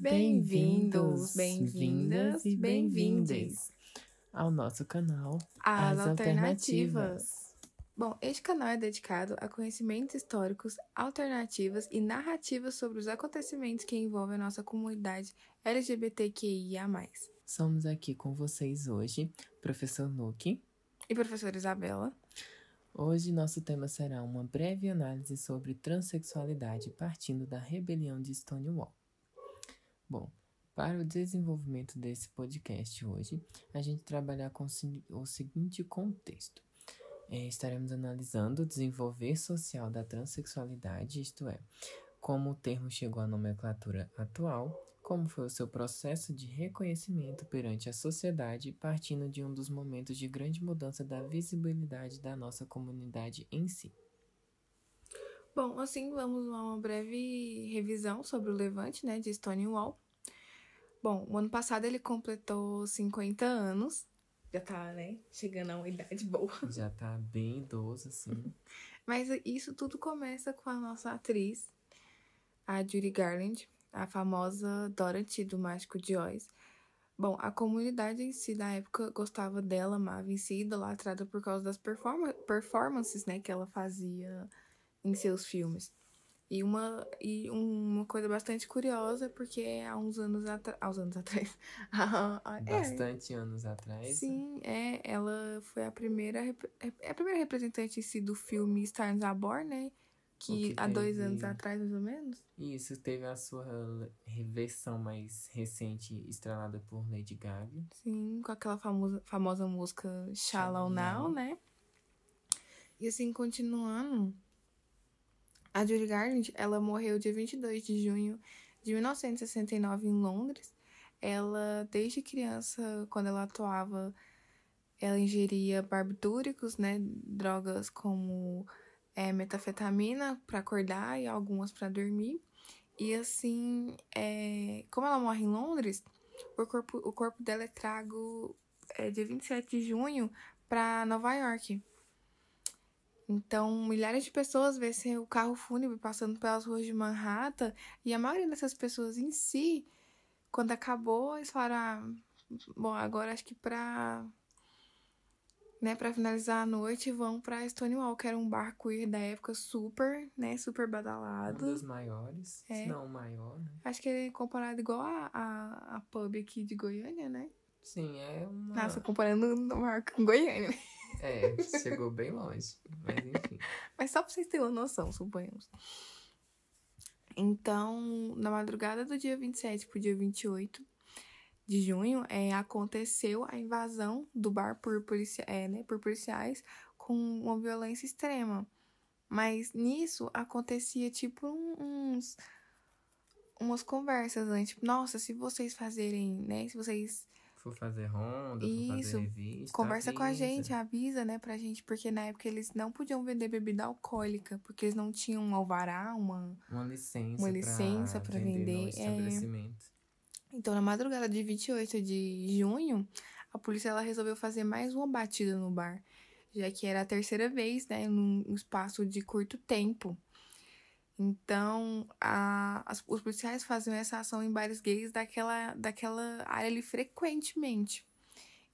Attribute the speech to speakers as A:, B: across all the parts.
A: Bem-vindos, bem-vindas e bem-vindes
B: ao nosso canal
A: As, As alternativas. alternativas. Bom, este canal é dedicado a conhecimentos históricos, alternativas e narrativas sobre os acontecimentos que envolvem a nossa comunidade LGBTQIA+.
B: Somos aqui com vocês hoje, professor Nuke
A: e professora Isabela.
B: Hoje nosso tema será uma breve análise sobre transexualidade partindo da rebelião de Stonewall. Bom, para o desenvolvimento desse podcast hoje, a gente trabalhar com o seguinte contexto. É, estaremos analisando o desenvolver social da transexualidade, isto é, como o termo chegou à nomenclatura atual, como foi o seu processo de reconhecimento perante a sociedade, partindo de um dos momentos de grande mudança da visibilidade da nossa comunidade em si.
A: Bom, assim vamos a uma breve revisão sobre o levante né, de Stonewall. Bom, o ano passado ele completou 50 anos. Já tá, né? Chegando a uma idade boa.
B: Já tá bem idoso, assim.
A: Mas isso tudo começa com a nossa atriz, a Judy Garland, a famosa Dorothy do Mágico de Oz. Bom, a comunidade em si da época gostava dela, amava em si, idolatrada por causa das performa performances, né, que ela fazia em seus filmes. E uma, e uma coisa bastante curiosa, porque há uns anos atrás. Há uns anos atrás.
B: bastante é, anos atrás.
A: Sim, é. Ela foi a primeira. É a primeira representante em si do filme Stars Are Born, né? Que, que há teve... dois anos atrás, mais ou menos.
B: Isso, teve a sua versão mais recente, estrelada por Lady Gaga.
A: Sim, com aquela famosa, famosa música Shallow Now, Now, né? E assim, continuando. A Judy Garland, ela morreu dia 22 de junho de 1969 em Londres. Ela, desde criança, quando ela atuava, ela ingeria barbitúricos, né, drogas como é, metafetamina para acordar e algumas para dormir. E assim, é, como ela morre em Londres, o corpo, o corpo dela é trago é, dia 27 de junho para Nova York. Então, milhares de pessoas vêem o carro fúnebre passando pelas ruas de Manhattan e a maioria dessas pessoas em si, quando acabou, eles falaram: ah, bom, agora acho que pra, né, pra finalizar a noite, vão pra Stonewall, que era um bar queer da época super, né, super badalado.
B: Um dos maiores, é. se não o maior, né?
A: Acho que ele é comparado igual a, a, a pub aqui de Goiânia, né?
B: Sim, é uma...
A: Nossa, comparando o bar com Goiânia.
B: É, chegou bem longe. Mas enfim.
A: Mas só pra vocês terem uma noção, suponhamos. Então, na madrugada do dia 27 pro dia 28 de junho, é, aconteceu a invasão do bar por, policia é, né, por policiais com uma violência extrema. Mas nisso acontecia tipo uns umas conversas antes, tipo, nossa, se vocês fazerem, né, se vocês
B: for fazer ronda, Isso. for fazer revista.
A: Conversa avisa. com a gente, avisa, né, pra gente, porque na época eles não podiam vender bebida alcoólica, porque eles não tinham um alvará, uma,
B: uma licença,
A: uma licença pra, vender. vender é... Então, na madrugada de 28 de junho, a polícia ela resolveu fazer mais uma batida no bar, já que era a terceira vez, né, num espaço de curto tempo. Então, a, as, os policiais faziam essa ação em bares gays daquela, daquela área ali frequentemente.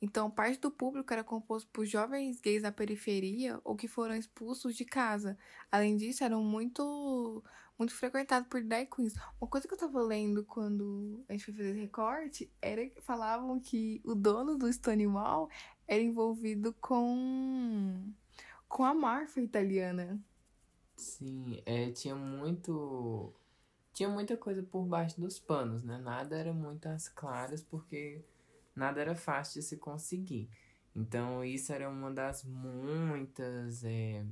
A: Então, parte do público era composto por jovens gays da periferia ou que foram expulsos de casa. Além disso, eram muito muito frequentados por drag queens. Uma coisa que eu tava lendo quando a gente foi fazer esse recorte era que falavam que o dono do Stonewall era envolvido com com a máfia italiana.
B: Sim, é, tinha muito. Tinha muita coisa por baixo dos panos, né? Nada era muito às claras, porque nada era fácil de se conseguir. Então, isso era uma das muitas é,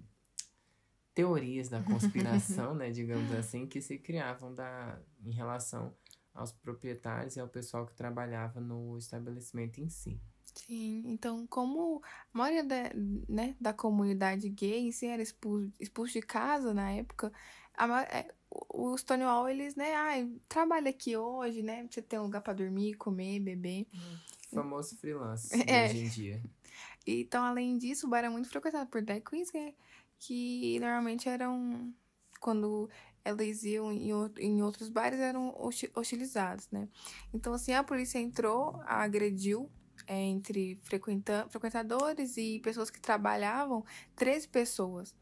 B: teorias da conspiração, né? Digamos assim, que se criavam da, em relação aos proprietários e ao pessoal que trabalhava no estabelecimento em si.
A: Sim, então como a maioria da, né, da comunidade gay em si era expulso, expulso de casa na época, a, é, o Stonewall, eles, né, ai, trabalha aqui hoje, né, você tem um lugar para dormir, comer, beber.
B: O famoso freelance é. hoje em dia.
A: Então, além disso, o bar era muito frequentado por drag queens, né, que normalmente eram, quando elas iam em, em outros bares eram hostilizados, né? Então, assim, a polícia entrou, agrediu entre frequenta frequentadores e pessoas que trabalhavam, 13 pessoas.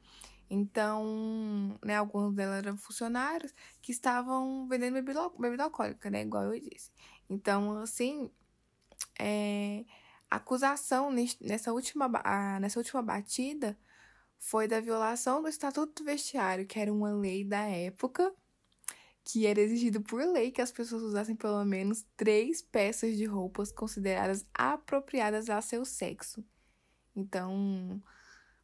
A: Então, né, alguns delas eram funcionários que estavam vendendo bebida, bebida alcoólica, né? Igual eu disse. Então, assim, é, a acusação nessa última, nessa última batida foi da violação do Estatuto do Vestiário, que era uma lei da época, que era exigido por lei que as pessoas usassem pelo menos três peças de roupas consideradas apropriadas ao seu sexo. Então,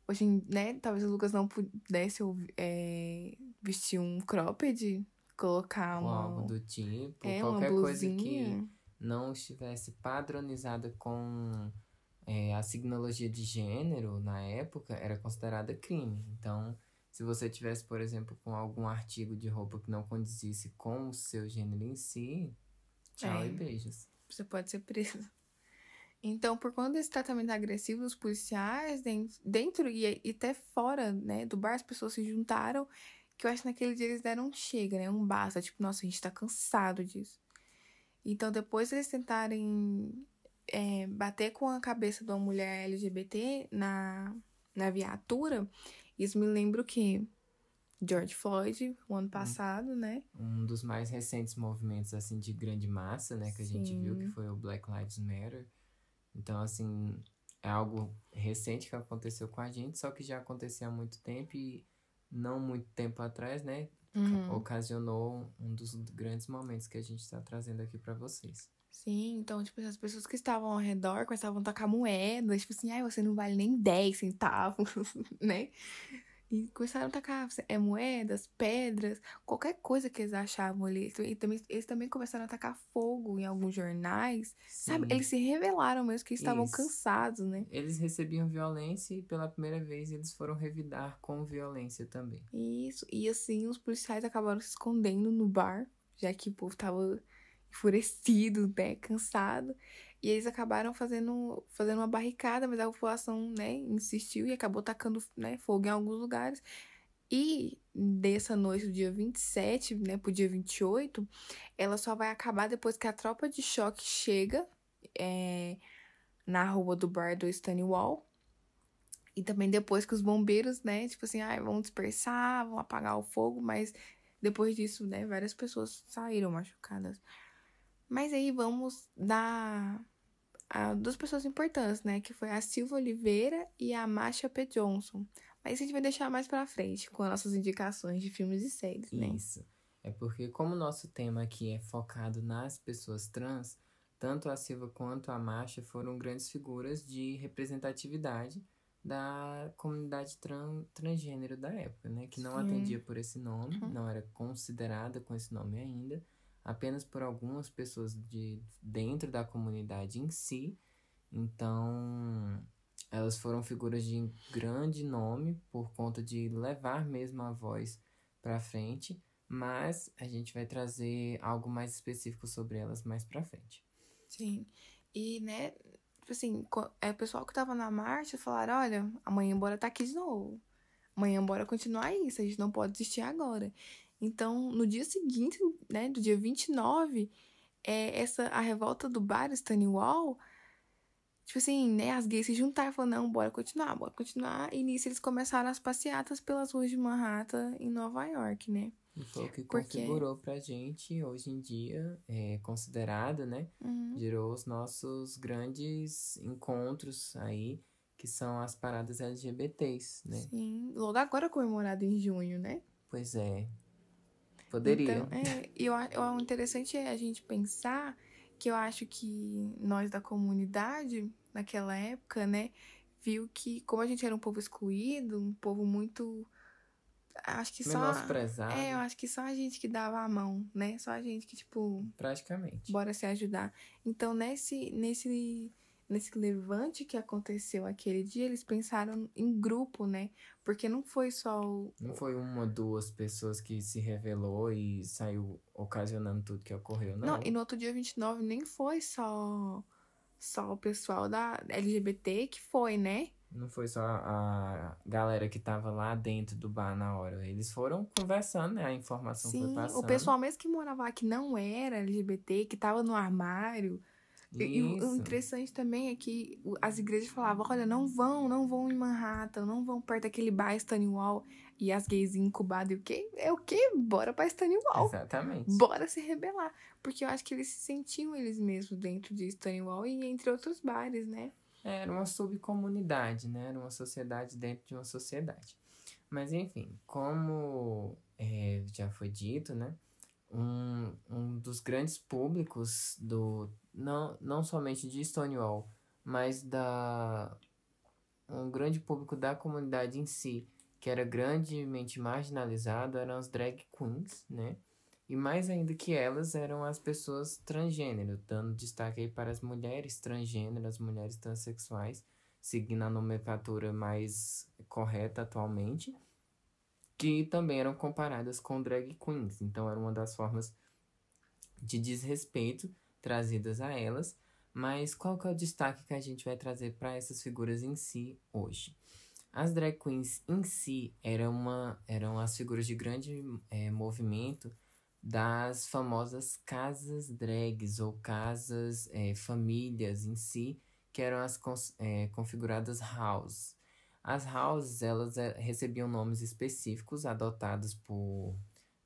A: hoje, né, talvez o Lucas não pudesse é, vestir um cropped, colocar uma...
B: algo do tipo, é, qualquer coisa que não estivesse padronizada com é, a signologia de gênero na época era considerada crime. Então, se você tivesse, por exemplo, com algum artigo de roupa que não condizisse com o seu gênero em si, tchau é, e beijos.
A: Você pode ser preso. Então, por conta desse tratamento agressivo dos policiais, dentro e, e até fora né, do bar, as pessoas se juntaram, que eu acho que naquele dia eles deram um chega, né? Um basta, tipo, nossa, a gente tá cansado disso. Então, depois eles tentarem é, bater com a cabeça de uma mulher LGBT na, na viatura, isso me lembra o quê? George Floyd, o ano passado,
B: um,
A: né?
B: Um dos mais recentes movimentos, assim, de grande massa, né? Que a Sim. gente viu, que foi o Black Lives Matter. Então, assim, é algo recente que aconteceu com a gente, só que já acontecia há muito tempo e não muito tempo atrás, né? Uhum. Ocasionou um dos grandes momentos que a gente está trazendo aqui para vocês.
A: Sim, então, tipo, as pessoas que estavam ao redor começavam a tacar moedas, tipo assim, ai, você não vale nem 10 centavos, né? E começaram a tacar é, moedas, pedras, qualquer coisa que eles achavam ali. E também, eles também começaram a tacar fogo em alguns jornais, Sim. sabe? Eles se revelaram mesmo que estavam cansados, né?
B: Eles recebiam violência e pela primeira vez eles foram revidar com violência também.
A: Isso, e assim, os policiais acabaram se escondendo no bar, já que o povo tava enfurecido, né, cansado. E eles acabaram fazendo, fazendo uma barricada, mas a população, né, insistiu e acabou tacando, né, fogo em alguns lugares. E dessa noite do dia 27, né, pro dia 28, ela só vai acabar depois que a tropa de choque chega é, na rua do bar do Stonewall. E também depois que os bombeiros, né, tipo assim, ah, vão dispersar, vão apagar o fogo, mas depois disso, né, várias pessoas saíram machucadas. Mas aí vamos dar a duas pessoas importantes, né? Que foi a Silva Oliveira e a Masha P. Johnson. Mas isso a gente vai deixar mais pra frente, com as nossas indicações de filmes e séries, né?
B: Isso. É porque como o nosso tema aqui é focado nas pessoas trans, tanto a Silva quanto a Masha foram grandes figuras de representatividade da comunidade tran transgênero da época, né? Que não Sim. atendia por esse nome, uhum. não era considerada com esse nome ainda apenas por algumas pessoas de dentro da comunidade em si. Então, elas foram figuras de grande nome por conta de levar mesmo a voz para frente, mas a gente vai trazer algo mais específico sobre elas mais para frente.
A: Sim. E, né, tipo assim, é o pessoal que tava na marcha falaram, olha, amanhã bora tá aqui de novo. Amanhã bora continuar isso, a gente não pode desistir agora. Então, no dia seguinte, né, do dia 29, é, essa, a revolta do bar Stonewall, tipo assim, né, as gays se juntaram e falaram, não, bora continuar, bora continuar. E nisso eles começaram as passeatas pelas ruas de Manhattan, em Nova York, né?
B: E foi o que Porque... configurou pra gente, hoje em dia, é considerado, né? Uhum. Gerou os nossos grandes encontros aí, que são as paradas LGBTs, né?
A: Sim, logo agora comemorado em junho, né?
B: Pois é. Poderia.
A: Então, é, eu, o interessante é a gente pensar que eu acho que nós da comunidade, naquela época, né, viu que, como a gente era um povo excluído, um povo muito. Acho que só. É, eu acho que só a gente que dava a mão, né? Só a gente que, tipo.
B: Praticamente.
A: Bora se ajudar. Então, nesse, nesse nesse levante que aconteceu aquele dia, eles pensaram em grupo, né? Porque não foi só o...
B: Não foi uma ou duas pessoas que se revelou e saiu ocasionando tudo que ocorreu, não.
A: Não, e no outro dia 29 nem foi só só o pessoal da LGBT que foi, né?
B: Não foi só a galera que tava lá dentro do bar na hora. Eles foram conversando, né? A informação
A: Sim,
B: foi passando.
A: o pessoal mesmo que morava lá, que não era LGBT, que tava no armário. E, o- interessante também é que as igrejas falavam, olha, não vão, não vão em Manhattan, não vão perto daquele bar Stonewall. E as gays incubadas, e o quê? É o quê? Bora pra Stonewall.
B: Exatamente.
A: Bora se rebelar. Porque eu acho que eles se sentiam eles mesmos dentro de Stonewall e entre outros bares, né?
B: Era uma subcomunidade, né? Era uma sociedade dentro de uma sociedade. Mas enfim, como é, já foi dito, né? Um, um dos grandes públicos do não, não somente de Stonewall, mas da um grande público da comunidade em si, que era grandemente marginalizado, eram as drag queens, né? E mais ainda que elas eram as pessoas transgênero, dando destaque aí para as mulheres transgênero, as mulheres transexuais, seguindo a nomenclatura mais correta atualmente, que também eram comparadas com drag queens. Então era uma das formas de desrespeito trazidas a elas. Mas qual que é o destaque que a gente vai trazer para essas figuras em si hoje? As drag queens em si eram, uma, eram as figuras de grande eh, movimento das famosas casas drags ou casas eh, famílias em si, que eram as eh, configuradas house. As houses, elas recebiam nomes específicos adotados por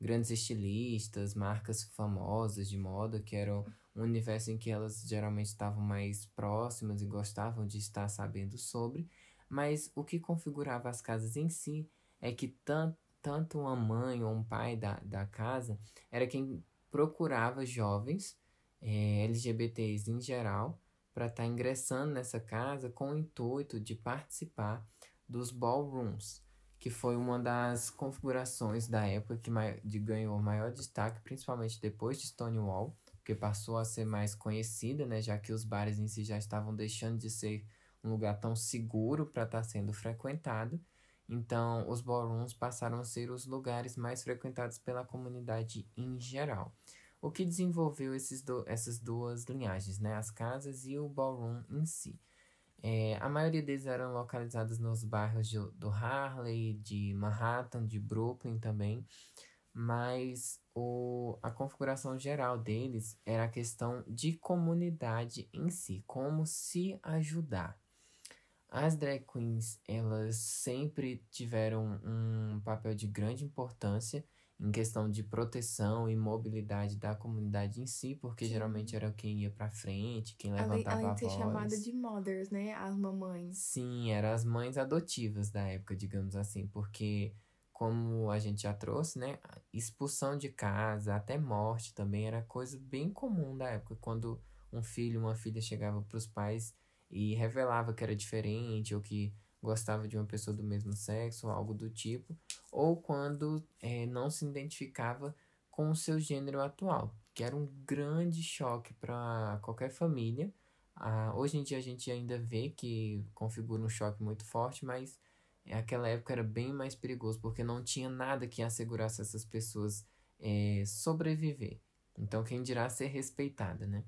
B: grandes estilistas, marcas famosas de moda, que eram um universo em que elas geralmente estavam mais próximas e gostavam de estar sabendo sobre. Mas o que configurava as casas em si é que tan tanto uma mãe ou um pai da, da casa era quem procurava jovens eh, LGBTs em geral para estar ingressando nessa casa com o intuito de participar dos ballrooms, que foi uma das configurações da época que de ganhou maior destaque, principalmente depois de Stonewall, porque passou a ser mais conhecida, né, já que os bares em si já estavam deixando de ser um lugar tão seguro para estar sendo frequentado. Então, os ballrooms passaram a ser os lugares mais frequentados pela comunidade em geral. O que desenvolveu esses do, essas duas linhagens, né? As casas e o ballroom em si. É, a maioria deles eram localizados nos bairros de, do Harley, de Manhattan, de Brooklyn também. Mas o, a configuração geral deles era a questão de comunidade em si, como se ajudar. As drag queens, elas sempre tiveram um papel de grande importância em questão de proteção e mobilidade da comunidade em si, porque
A: Sim.
B: geralmente era quem ia pra frente, quem
A: Além,
B: levantava
A: além
B: a
A: de ser
B: voz.
A: chamada de mothers, né? As mamães.
B: Sim, eram as mães adotivas da época, digamos assim, porque como a gente já trouxe, né, expulsão de casa, até morte também era coisa bem comum da época, quando um filho, uma filha chegava para os pais e revelava que era diferente ou que gostava de uma pessoa do mesmo sexo, ou algo do tipo, ou quando eh, não se identificava com o seu gênero atual, que era um grande choque para qualquer família. Ah, hoje em dia a gente ainda vê que configura um choque muito forte, mas naquela época era bem mais perigoso, porque não tinha nada que assegurasse essas pessoas eh, sobreviver. Então, quem dirá ser respeitada, né?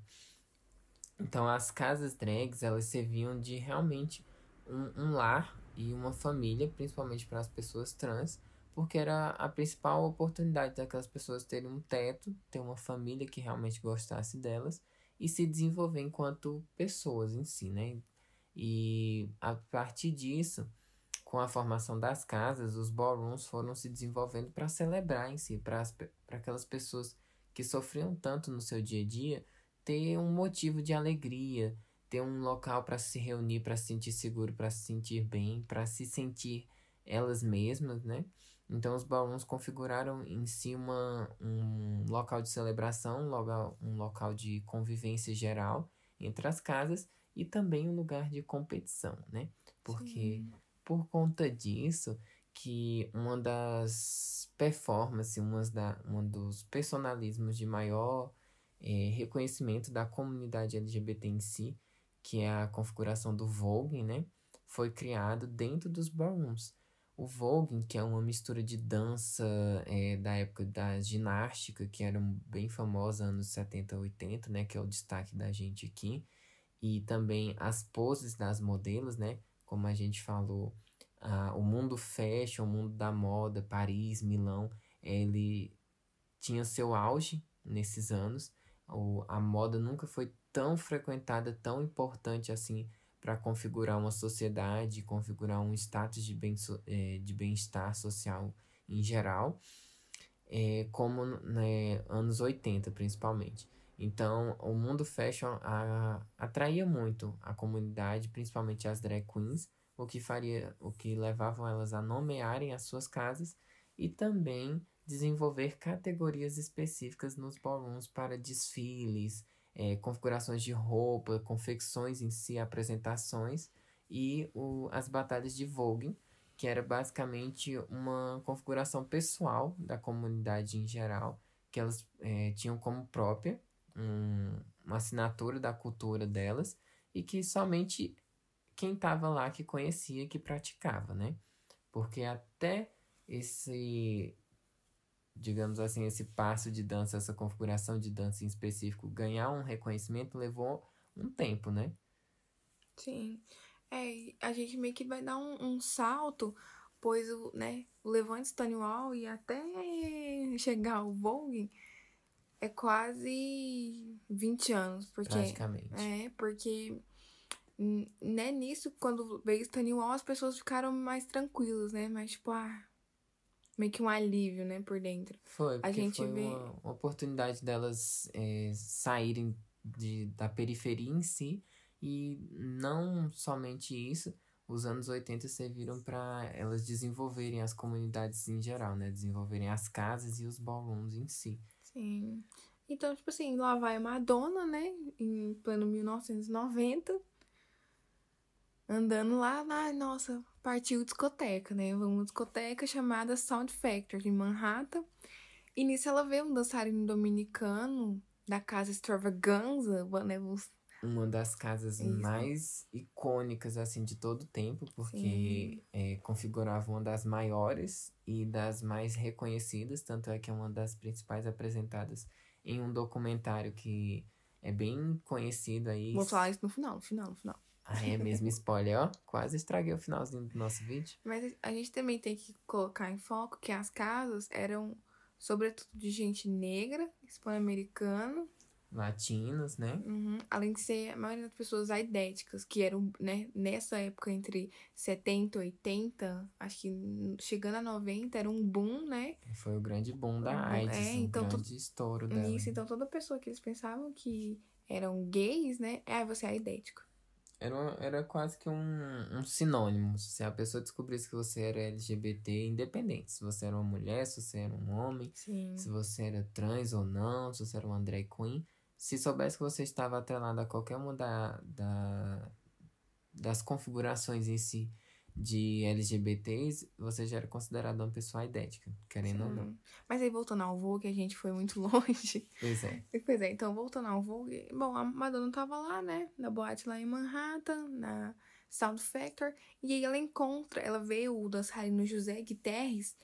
B: Então, as casas drags, elas serviam de realmente um, um lar e uma família, principalmente para as pessoas trans, porque era a principal oportunidade daquelas pessoas terem um teto, ter uma família que realmente gostasse delas e se desenvolver enquanto pessoas em si, né? E a partir disso, com a formação das casas, os ballrooms foram se desenvolvendo para celebrar em si, para aquelas pessoas que sofriam tanto no seu dia a dia, ter um motivo de alegria, ter um local para se reunir, para se sentir seguro, para se sentir bem, para se sentir elas mesmas, né? Então os ballrooms configuraram em si uma, um local de celebração, um local, de convivência geral entre as casas e também um lugar de competição, né? Porque
A: Sim.
B: Por conta disso que uma das performances, uma, da, um dos personalismos de maior eh, reconhecimento da comunidade LGBT em si, que é a configuração do Vogue, né? Foi criado dentro dos ballrooms. O Vogue, que é uma mistura de dança eh, da época da ginástica, que era bem famosa anos 70, 80, né? Que é o destaque da gente aqui. E também as poses das modelos, né? Como a gente falou, o mundo fashion, o mundo da moda, Paris, Milão, ele tinha seu auge nesses anos. O, a moda nunca foi tão frequentada, tão importante assim para configurar uma sociedade, configurar um status de bem é, de bem-estar social em geral, é, como né, anos 80 principalmente. Então, o mundo fashion a, atraía muito a comunidade, principalmente as drag queens, o que faria, o que levavam elas a nomearem as suas casas e também desenvolver categorias específicas nos ballrooms para desfiles, é, configurações de roupa, confecções em si, apresentações e o, as batalhas de vogue, que era basicamente uma configuração pessoal da comunidade em geral, que elas é, tinham como própria um, uma assinatura da cultura delas e que somente quem estava lá que conhecia, que praticava, né? Porque até esse, digamos assim, esse passo de dança, essa configuração de dança em específico, ganhar um reconhecimento levou um tempo, né?
A: Sim. É, a gente meio que vai dar um, um salto, pois o, né, o Levante Stonewall e até chegar ao Vogue é quase 20 anos. Porque,
B: Praticamente.
A: É, porque né, nisso, quando veio Stonewall, as pessoas ficaram mais tranquilas, né? Mas, tipo, ah, meio que um alívio, né, por dentro.
B: Foi, porque a gente foi vê... uma, uma oportunidade delas é, saírem de, da periferia em si e não somente isso, os anos 80 serviram para elas desenvolverem as comunidades em geral, né? Desenvolverem as casas e os ballrooms em si.
A: Sim. Então, tipo assim, lá vai Madonna, né? Em pleno 1990. Andando lá, na nossa, partiu discoteca, né? Uma discoteca chamada Sound Factory, em Manhattan. E nisso ela vê um dançarino dominicano da casa Extravaganza, né?
B: Uma das casas Isso. mais icônicas assim de todo o tempo, porque é, configurava uma das maiores e das mais reconhecidas, tanto é que é uma das principais apresentadas em um documentário que é bem conhecido aí.
A: Vou falar isso no final, no final, no final.
B: Ah, é mesmo spoiler, ó. Quase estraguei o finalzinho do nosso vídeo.
A: Mas a gente também tem que colocar em foco que as casas eram, sobretudo, de gente negra, hispano-americano,
B: latinos, né?
A: Uhum. Além de ser a maioria das pessoas aidéticas, que eram, né, nessa época entre 70 e 80, acho que chegando a 90 era um boom, né?
B: Foi o grande boom da AIDS, é, então, grande to... estouro dela.
A: Isso, então toda pessoa que eles pensavam que eram gays, né? Ah, você é aidético.
B: Era, era quase que um, um sinônimo. Se a pessoa descobrisse que você era LGBT, independente. Se você era uma mulher, se você era um homem,
A: Sim.
B: se você era trans ou não, se você era uma drag queen se soubesse que você estava atrelado a qualquer uma da, da, das configurações em si de LGBTs, você já era considerado uma pessoa idética, querendo Sim. ou não.
A: Mas aí voltando ao Vogue, a gente foi muito longe.
B: Pois é.
A: Pois é, então voltando ao Vogue, bom, a Madonna tava lá, né, na boate lá em Manhattan, na Sound Factor, e aí ela encontra, ela vê o dançarino José Guterres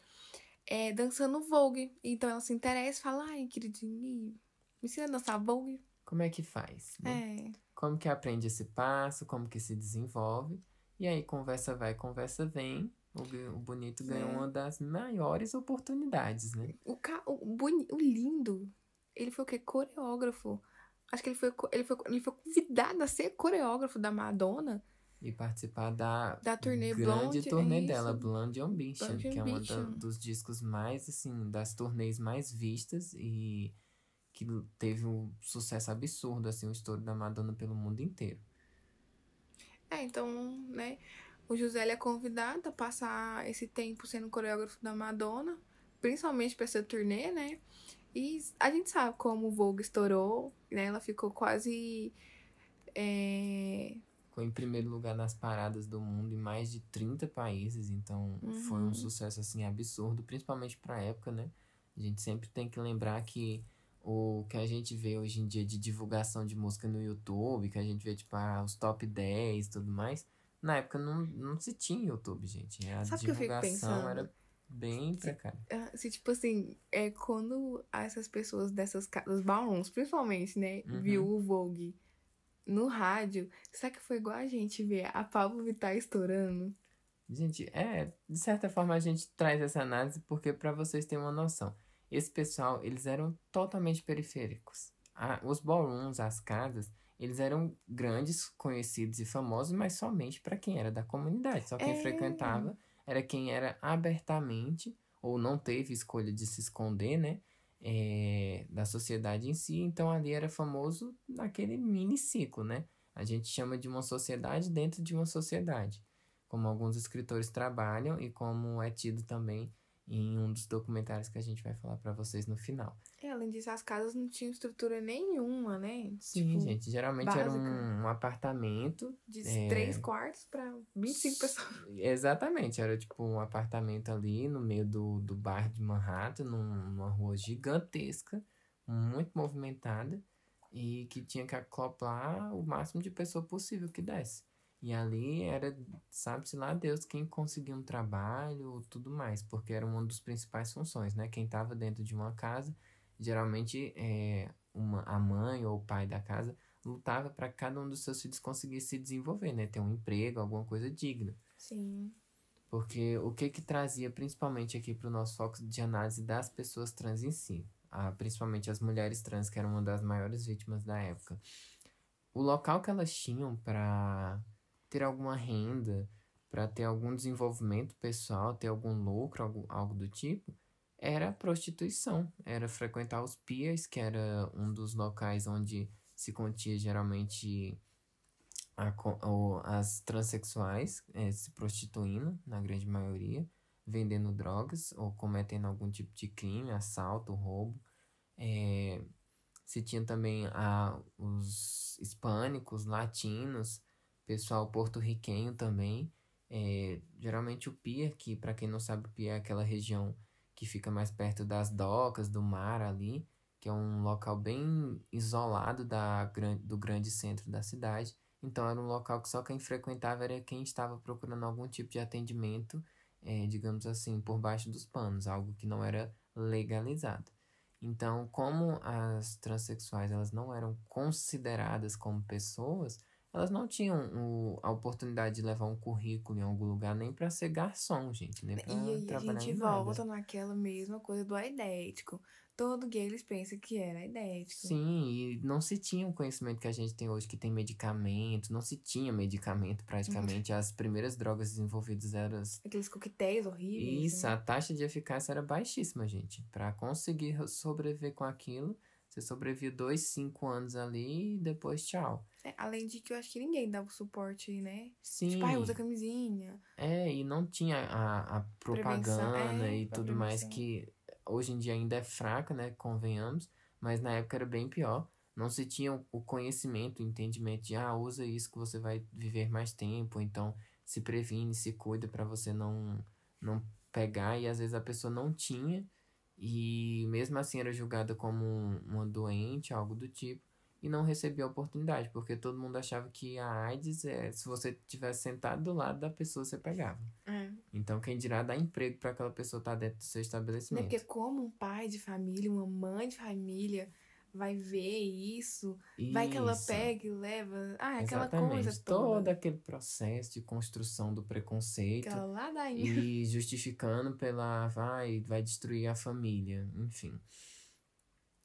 A: é, dançando Vogue. Então ela se interessa e fala, ai, queridinho, me ensina a dançar Vogue.
B: Como é que faz?
A: Né? É.
B: Como que aprende esse passo, como que se desenvolve. E aí, conversa vai, conversa vem. O, o bonito ganhou é. uma das maiores oportunidades, né?
A: O, ca... o, boni... o lindo, ele foi o quê? Coreógrafo. Acho que ele foi, ele, foi, ele foi convidado a ser coreógrafo da Madonna.
B: E participar da,
A: da turnê
B: grande
A: Blonde,
B: turnê
A: é
B: dela, Blonde Ambition,
A: Blonde
B: que é um dos discos mais, assim, das turnês mais vistas e que teve um sucesso absurdo, assim, o estouro da Madonna pelo mundo inteiro.
A: É, então, né, o José é convidado a passar esse tempo sendo coreógrafo da Madonna, principalmente para essa turnê, né? E a gente sabe como o Vogue estourou, né? Ela ficou quase. É...
B: Ficou em primeiro lugar nas paradas do mundo em mais de 30 países, então uhum. foi um sucesso assim absurdo, principalmente pra época, né? A gente sempre tem que lembrar que o que a gente vê hoje em dia de divulgação de música no YouTube, que a gente vê, tipo, ah, os top 10 e tudo mais. Na época não, não se tinha YouTube, gente. A
A: Sabe divulgação
B: era bem precária.
A: Ah, se, tipo assim, é quando essas pessoas dessas dos ballrooms, principalmente, né, uhum. viu o Vogue no rádio, será que foi igual a gente ver a Pablo Vittar estourando?
B: Gente, é, de certa forma a gente traz essa análise porque para vocês terem uma noção, esse pessoal, eles eram totalmente periféricos. A, os ballrooms, as casas, eles eram grandes, conhecidos e famosos, mas somente para quem era da comunidade. Só quem
A: É.
B: frequentava era quem era abertamente ou não teve escolha de se esconder, né? é, da sociedade em si. Então ali era famoso naquele mini ciclo, né? A gente chama de uma sociedade dentro de uma sociedade, como alguns escritores trabalham e como é tido também em um dos documentários que a gente vai falar para vocês no final.
A: E além disso, as casas não tinham estrutura nenhuma, né?
B: Sim,
A: Tipo,
B: gente, geralmente era um, um apartamento.
A: De
B: É.
A: três quartos pra 25 pessoas.
B: Exatamente, era tipo um apartamento ali no meio do, do bairro de Manhattan, num- numa rua gigantesca, muito movimentada, e que tinha que acoplar o máximo de pessoa possível que desse. E ali era, sabe-se lá Deus, quem conseguia um trabalho, tudo mais, porque era uma das principais funções, né? Quem estava dentro de uma casa, geralmente é, uma, a mãe ou o pai da casa lutava para que cada um dos seus filhos conseguisse se desenvolver, né? Ter um emprego, alguma coisa digna.
A: Sim.
B: Porque o que que trazia principalmente aqui para o nosso foco de análise das pessoas trans em si, ah, principalmente as mulheres trans, que eram uma das maiores vítimas da época. O local que elas tinham para ter alguma renda, para ter algum desenvolvimento pessoal, ter algum lucro, algo, algo do tipo, era a prostituição, era frequentar os piers, que era um dos locais onde se continha geralmente a as transexuais eh, se prostituindo, na grande maioria, vendendo drogas ou cometendo algum tipo de crime, assalto, roubo. Eh, se tinha também a, os hispânicos, latinos, pessoal porto-riquenho também. Eh, geralmente o pier, que para quem não sabe, o pier é aquela região que fica mais perto das docas, do mar ali, que é um local bem isolado da, do grande centro da cidade. Então era um local que só quem frequentava era quem estava procurando algum tipo de atendimento, eh, digamos assim, por baixo dos panos, algo que não era legalizado. Então, como as transexuais elas não eram consideradas como pessoas, elas não tinham o- a oportunidade de levar um currículo em algum lugar nem para ser garçom, gente, nem para
A: E aí a
B: trabalhar
A: gente
B: em nada.
A: volta naquela mesma coisa do aidético. Todo gay eles pensam que era aidético.
B: Sim, e não se tinha o conhecimento que a gente tem hoje, que tem medicamento, não se tinha medicamento praticamente. As primeiras drogas desenvolvidas eram.
A: Aqueles coquetéis horríveis.
B: Isso,
A: né?
B: a taxa de eficácia era baixíssima, gente. Pra conseguir sobreviver com aquilo, você sobrevivia dois, cinco anos ali e depois tchau.
A: É, além de que eu acho que ninguém dava suporte, né?
B: Sim.
A: Tipo, ai, usa camisinha.
B: É, e não tinha a, a propaganda
A: é,
B: e tudo mais
A: prevenção.
B: que hoje em dia ainda é fraca, né? Convenhamos, mas na época era bem pior. Não se tinha o- o conhecimento, o entendimento de, ah, usa isso que você vai viver mais tempo, então se previne, se cuida para você não, não pegar, e às vezes a pessoa não tinha, e mesmo assim era julgada como um- uma doente, algo do tipo, e não recebia a oportunidade, porque todo mundo achava que a AIDS, é, se você tivesse sentado do lado da pessoa, você pegava.
A: É.
B: Então, quem dirá dar emprego para aquela pessoa estar dentro do seu estabelecimento.
A: Porque como um pai de família, uma mãe de família vai ver isso, vai que ela
B: Isso,
A: pega e leva. Ah, aquela
B: Exatamente.
A: coisa
B: Todo
A: toda.
B: aquele processo de construção do preconceito
A: Aquela ladainha.
B: e justificando pela vai, vai destruir a família, enfim.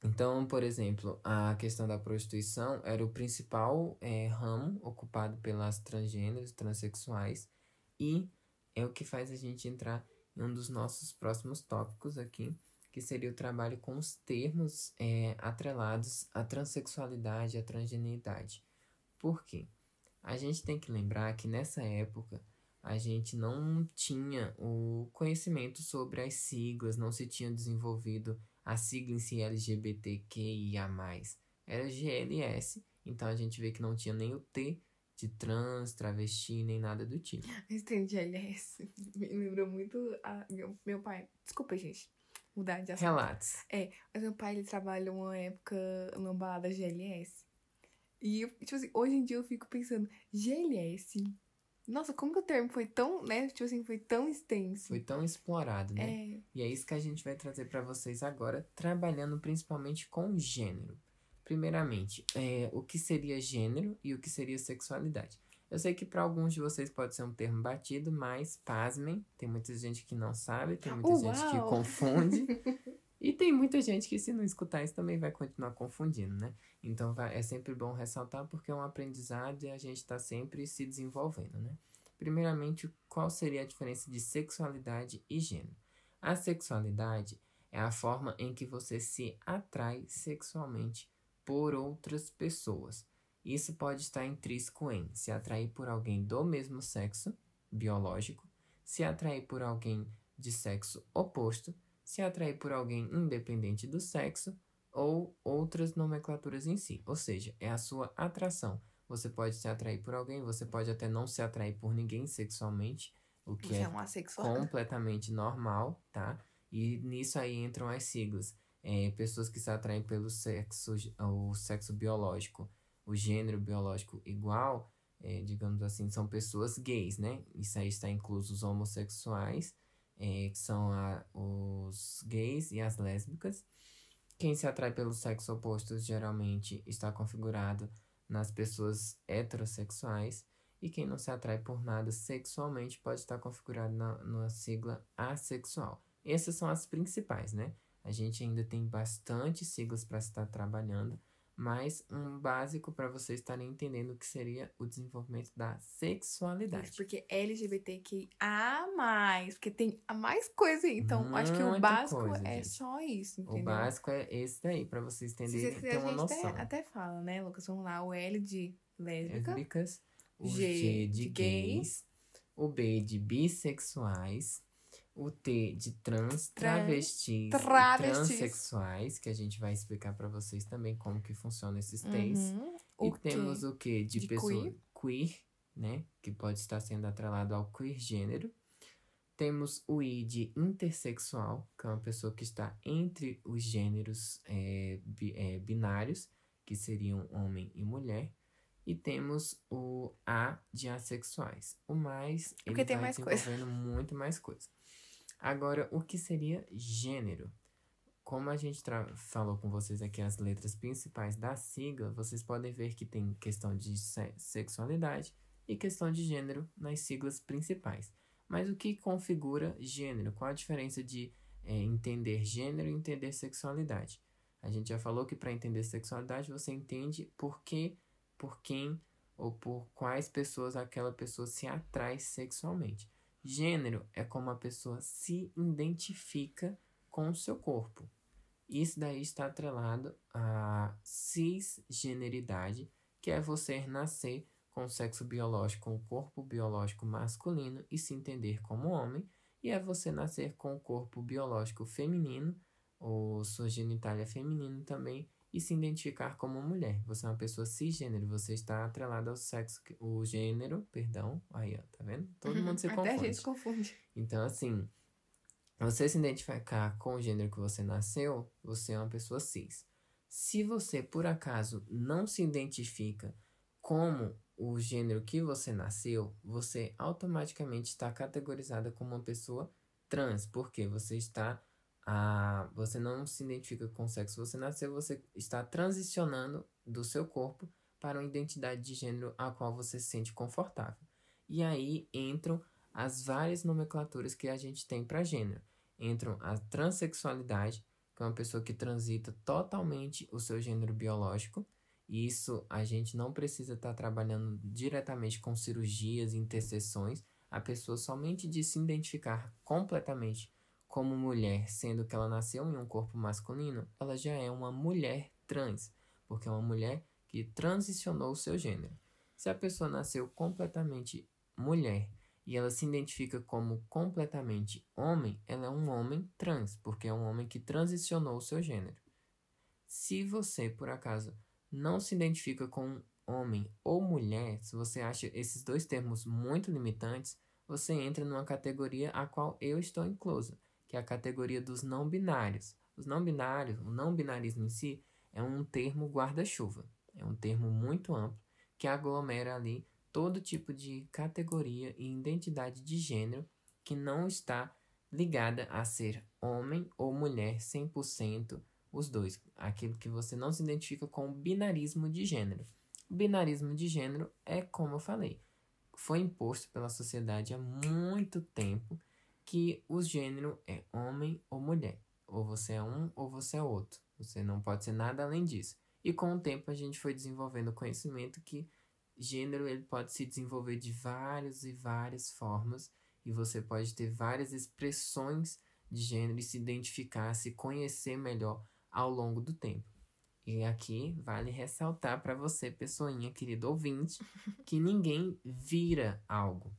B: Então, por exemplo, a questão da prostituição era o principal eh, ramo ocupado pelas transgêneros, transexuais, e é o que faz a gente entrar em um dos nossos próximos tópicos aqui, que seria o trabalho com os termos eh, atrelados à transexualidade e à transgeneidade. Por quê? A gente tem que lembrar que nessa época a gente não tinha o conhecimento sobre as siglas, não se tinha desenvolvido a sigla em si LGBTQIA+. Era GLS, então a gente vê que não tinha nem o T de trans, travesti, nem nada do tipo.
A: Esse trem de LS me lembrou muito a, meu, meu pai. Desculpa, gente. Mudar de assunto.
B: Relatos.
A: Mas meu pai, ele trabalha uma época numa balada GLS. E, eu, tipo assim, hoje em dia eu fico pensando, GLS? Nossa, como que o termo foi tão, né? Tipo assim, foi tão extenso.
B: Foi tão explorado, né?
A: É,
B: E é isso que a gente vai trazer para vocês agora, trabalhando principalmente com gênero. Primeiramente, é, o que seria gênero e o que seria sexualidade. Eu sei que para alguns de vocês pode ser um termo batido, mas pasmem, tem muita gente que não sabe, tem muita
A: Uau!
B: gente que confunde. e tem muita gente que, se não escutar isso, também vai continuar confundindo, né? Então vai- é sempre bom ressaltar porque é um aprendizado e a gente está sempre se desenvolvendo, né? Primeiramente, qual seria a diferença de sexualidade e gênero? A sexualidade é a forma em que você se atrai sexualmente por outras pessoas. Isso pode estar intrínseco em se atrair por alguém do mesmo sexo biológico, se atrair por alguém de sexo oposto, se atrair por alguém independente do sexo ou outras nomenclaturas em si. Ou seja, é a sua atração. Você pode se atrair por alguém, você pode até não se atrair por ninguém sexualmente, o que é
A: é
B: completamente normal, tá? E nisso aí entram as siglas. É, pessoas que se atraem pelo sexo, o sexo biológico, o gênero biológico igual, é, digamos assim, são pessoas gays, né? Isso aí está incluso os homossexuais, é, que são a- os gays e as lésbicas. Quem se atrai pelo sexo oposto geralmente está configurado nas pessoas heterossexuais. E quem não se atrai por nada sexualmente pode estar configurado na, na sigla assexual. Essas são as principais, né? A gente ainda tem bastante siglas para estar trabalhando, mas um básico para vocês estarem entendendo o que seria o desenvolvimento da sexualidade.
A: Isso, porque LGBTQIA+, porque tem a mais coisa aí. Então, acho que o
B: Muita
A: básico
B: coisa,
A: é
B: gente.
A: só isso, entendeu?
B: O básico é esse daí, para vocês
A: Se
B: entenderem
A: você
B: ter uma noção.
A: até, até fala, né, Lucas? Vamos lá, o L de lésbica.
B: lésbicas, o
A: G
B: G de
A: de
B: gays, o B de bissexuais, o T de trans, travestis,
A: travestis.
B: transexuais, que a gente vai explicar para vocês também como que funciona esses T's.
A: Uhum.
B: E
A: O
B: temos o que de,
A: De
B: pessoa
A: queer.
B: queer, né, que pode estar sendo atrelado ao queer gênero. Temos o I de intersexual, que é uma pessoa que está entre os gêneros é, bi- é, binários, que seriam homem e mulher. E temos o A de assexuais. O mais, ele
A: Porque tem
B: vai
A: mais coisa.
B: desenvolvendo muito mais coisa. Agora, o que seria gênero? Como a gente falou com vocês aqui as letras principais da sigla, vocês podem ver que tem questão de se- sexualidade e questão de gênero nas siglas principais. Mas o que configura gênero? Qual a diferença de é, entender gênero e entender sexualidade? A gente já falou que para entender sexualidade você entende por que, por quem ou por quais pessoas aquela pessoa se atrai sexualmente. Gênero é como a pessoa se identifica com o seu corpo. Isso daí está atrelado à cisgeneridade, que é você nascer com o sexo biológico, com o corpo biológico masculino e se entender como homem, e é você nascer com o corpo biológico feminino, ou sua genitália feminino também, e se identificar como mulher. Você é uma pessoa cisgênero, você está atrelado ao sexo, o gênero, perdão, aí ó, tá vendo? Todo mundo se
A: Uhum. Até a
B: confunde.
A: gente confunde.
B: Então, assim, você se identificar com o gênero que você nasceu, você é uma pessoa cis. Se você, por acaso, não se identifica como o gênero que você nasceu, você automaticamente está categorizada como uma pessoa trans, porque você está a, você não se identifica com o sexo você nasceu, você está transicionando do seu corpo para uma identidade de gênero a qual você se sente confortável. E aí entram as várias nomenclaturas que a gente tem para gênero. Entram a transexualidade, que é uma pessoa que transita totalmente o seu gênero biológico. E Isso a gente não precisa estar trabalhando diretamente com cirurgias interseções. A pessoa somente de se identificar completamente como mulher, sendo que ela nasceu em um corpo masculino, ela já é uma mulher trans, porque é uma mulher que transicionou o seu gênero. Se a pessoa nasceu completamente mulher e ela se identifica como completamente homem, ela é um homem trans, porque é um homem que transicionou o seu gênero. Se você, por acaso, não se identifica com homem ou mulher, se você acha esses dois termos muito limitantes, você entra numa categoria a qual eu estou inclusa, que é a categoria dos não binários. Os não binários, o não binarismo em si, é um termo guarda-chuva. É um termo muito amplo que aglomera ali todo tipo de categoria e identidade de gênero que não está ligada a ser homem ou mulher 100% os dois. Aquilo que você não se identifica com o binarismo de gênero. O binarismo de gênero é como eu falei, foi imposto pela sociedade há muito tempo que o gênero é homem ou mulher. Ou você é um ou você é outro. Você não pode ser nada além disso. E com o tempo a gente foi desenvolvendo o conhecimento que gênero ele pode se desenvolver de várias e várias formas e você pode ter várias expressões de gênero e se identificar, se conhecer melhor ao longo do tempo. E aqui vale ressaltar para você, pessoinha, querido ouvinte, que ninguém vira algo.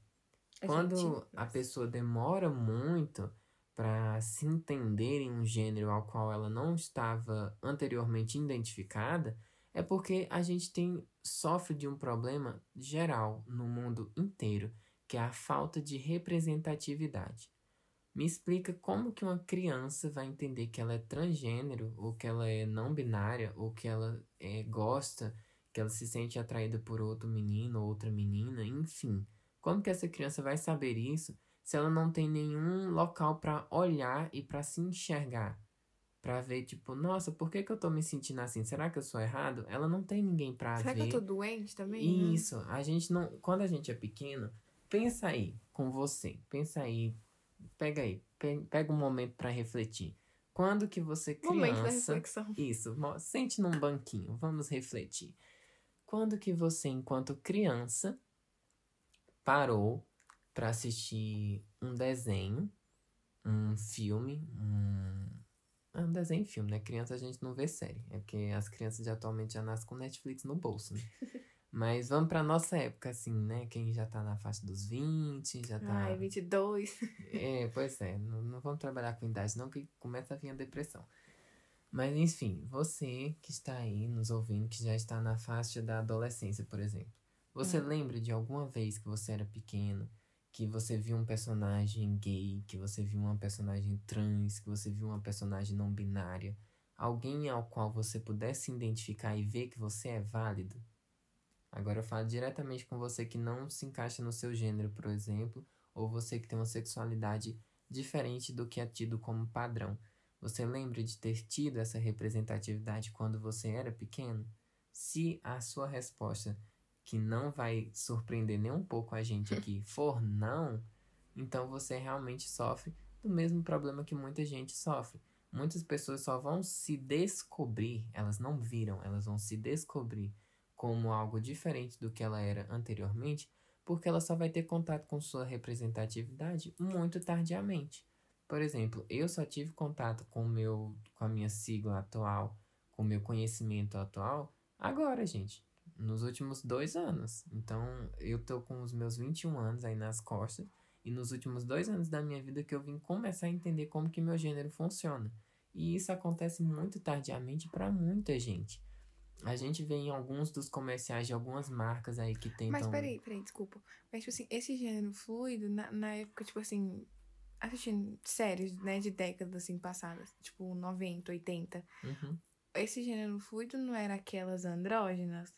B: Quando gente... a pessoa demora muito para se entender em um gênero ao qual ela não estava anteriormente identificada, é porque a gente tem sofre de um problema geral no mundo inteiro, que é a falta de representatividade. Me explica como que uma criança vai entender que ela é transgênero, ou que ela é não binária, ou que ela é, gosta, que ela se sente atraída por outro menino ou outra menina, enfim. Como que essa criança vai saber isso se ela não tem nenhum local para olhar e para se enxergar? Pra ver, tipo, nossa, por que, que eu tô me sentindo assim? Será que eu sou errado? Ela não tem ninguém pra
A: Será
B: ver.
A: Será que eu tô doente também?
B: Isso. A gente não. Quando a gente é pequeno, pensa aí com você. Pensa aí Pega aí, pega um momento para refletir. Quando que você criança... Momento da reflexão. Isso, sente num banquinho, vamos refletir. Quando que você, enquanto criança, parou para assistir um desenho, um filme, um... É um desenho e filme, né? Criança a gente não vê série. É porque as crianças de atualmente já nascem com Netflix no bolso, né? Mas vamos pra nossa época, assim, né? Quem já tá na faixa dos 20, já tá.
A: Ai, 22.
B: É, pois é. Não, não vamos trabalhar com idade, não, que começa a vir a depressão. Mas, enfim, você que está aí nos ouvindo, que já está na faixa da adolescência, por exemplo. Você hum. lembra de alguma vez que você era pequeno, que você viu um personagem gay, que você viu uma personagem trans, que você viu uma personagem não binária? Alguém ao qual você pudesse identificar e ver que você é válido? Agora eu falo diretamente com você que não se encaixa no seu gênero, por exemplo, ou você que tem uma sexualidade diferente do que é tido como padrão. Você lembra de ter tido essa representatividade quando você era pequeno? Se a sua resposta, que não vai surpreender nem um pouco a gente aqui, for não, então você realmente sofre do mesmo problema que muita gente sofre. Muitas pessoas só vão se descobrir, elas não viram, elas vão se descobrir como algo diferente do que ela era anteriormente, porque ela só vai ter contato com sua representatividade muito tardiamente. Por exemplo, eu só tive contato com meu com a minha sigla atual, com o meu conhecimento atual, agora, gente, nos últimos dois anos. Então, eu tô com os meus 21 anos aí nas costas, e nos últimos dois anos da minha vida que eu vim começar a entender como que meu gênero funciona. E isso acontece muito tardiamente para muita gente. A gente vê em alguns dos comerciais de algumas marcas aí que tentam.
A: Mas peraí, peraí, desculpa. Mas, tipo assim, esse gênero fluido, na, na época, tipo assim, assistindo séries, né, de décadas assim passadas, tipo 90, 80. Uhum. Esse gênero fluido não era aquelas andrógenas?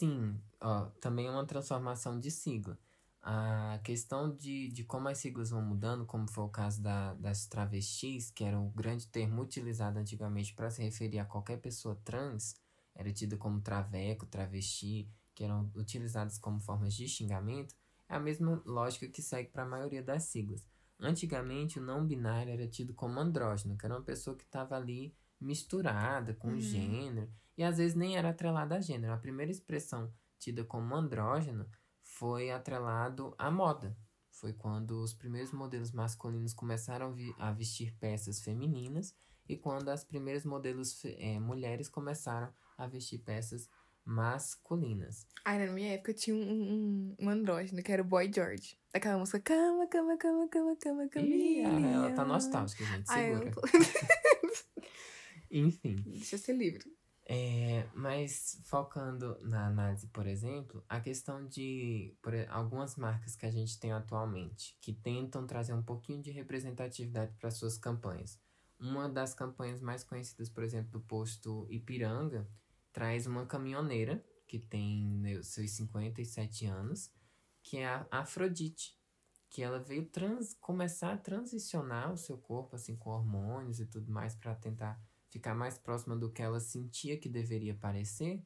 B: Sim, ó, também é uma transformação de sigla. A questão de, de como as siglas vão mudando, como foi o caso da, das travestis, que era o grande termo utilizado antigamente para se referir a qualquer pessoa trans, era tido como traveco, travesti, que eram utilizados como formas de xingamento, é a mesma lógica que segue para a maioria das siglas. Antigamente, o não binário era tido como andrógeno, que era uma pessoa que estava ali misturada com uhum. gênero, e às vezes nem era atrelada a gênero. A primeira expressão tida como andrógeno foi atrelado à moda. Foi quando os primeiros modelos masculinos começaram a vestir peças femininas e quando as primeiras modelos é, mulheres começaram a vestir peças masculinas.
A: Ai, na minha época tinha um, um, um andrógeno, que era o Boy George. Aquela música, cama, cama, cama, cama, cama, caminha.
B: ela tá nostálgica, gente, segura. Ai, tô... Enfim.
A: Deixa eu ser livre.
B: É, mas focando na análise, por exemplo, a questão de por, algumas marcas que a gente tem atualmente, que tentam trazer um pouquinho de representatividade para suas campanhas. Uma das campanhas mais conhecidas, por exemplo, do posto Ipiranga, traz uma caminhoneira que tem né, seus 57 anos, que é a Afrodite, que ela veio trans, começar a transicionar o seu corpo assim com hormônios e tudo mais para tentar ficar mais próxima do que ela sentia que deveria parecer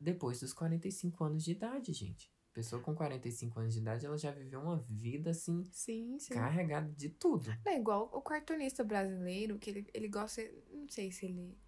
B: depois dos 45 anos de idade, gente. Pessoa com 45 anos de idade, ela já viveu uma vida assim,
A: sim, sim.
B: carregada de tudo.
A: É igual o cartunista brasileiro, que ele, ele gosta. Não sei se ele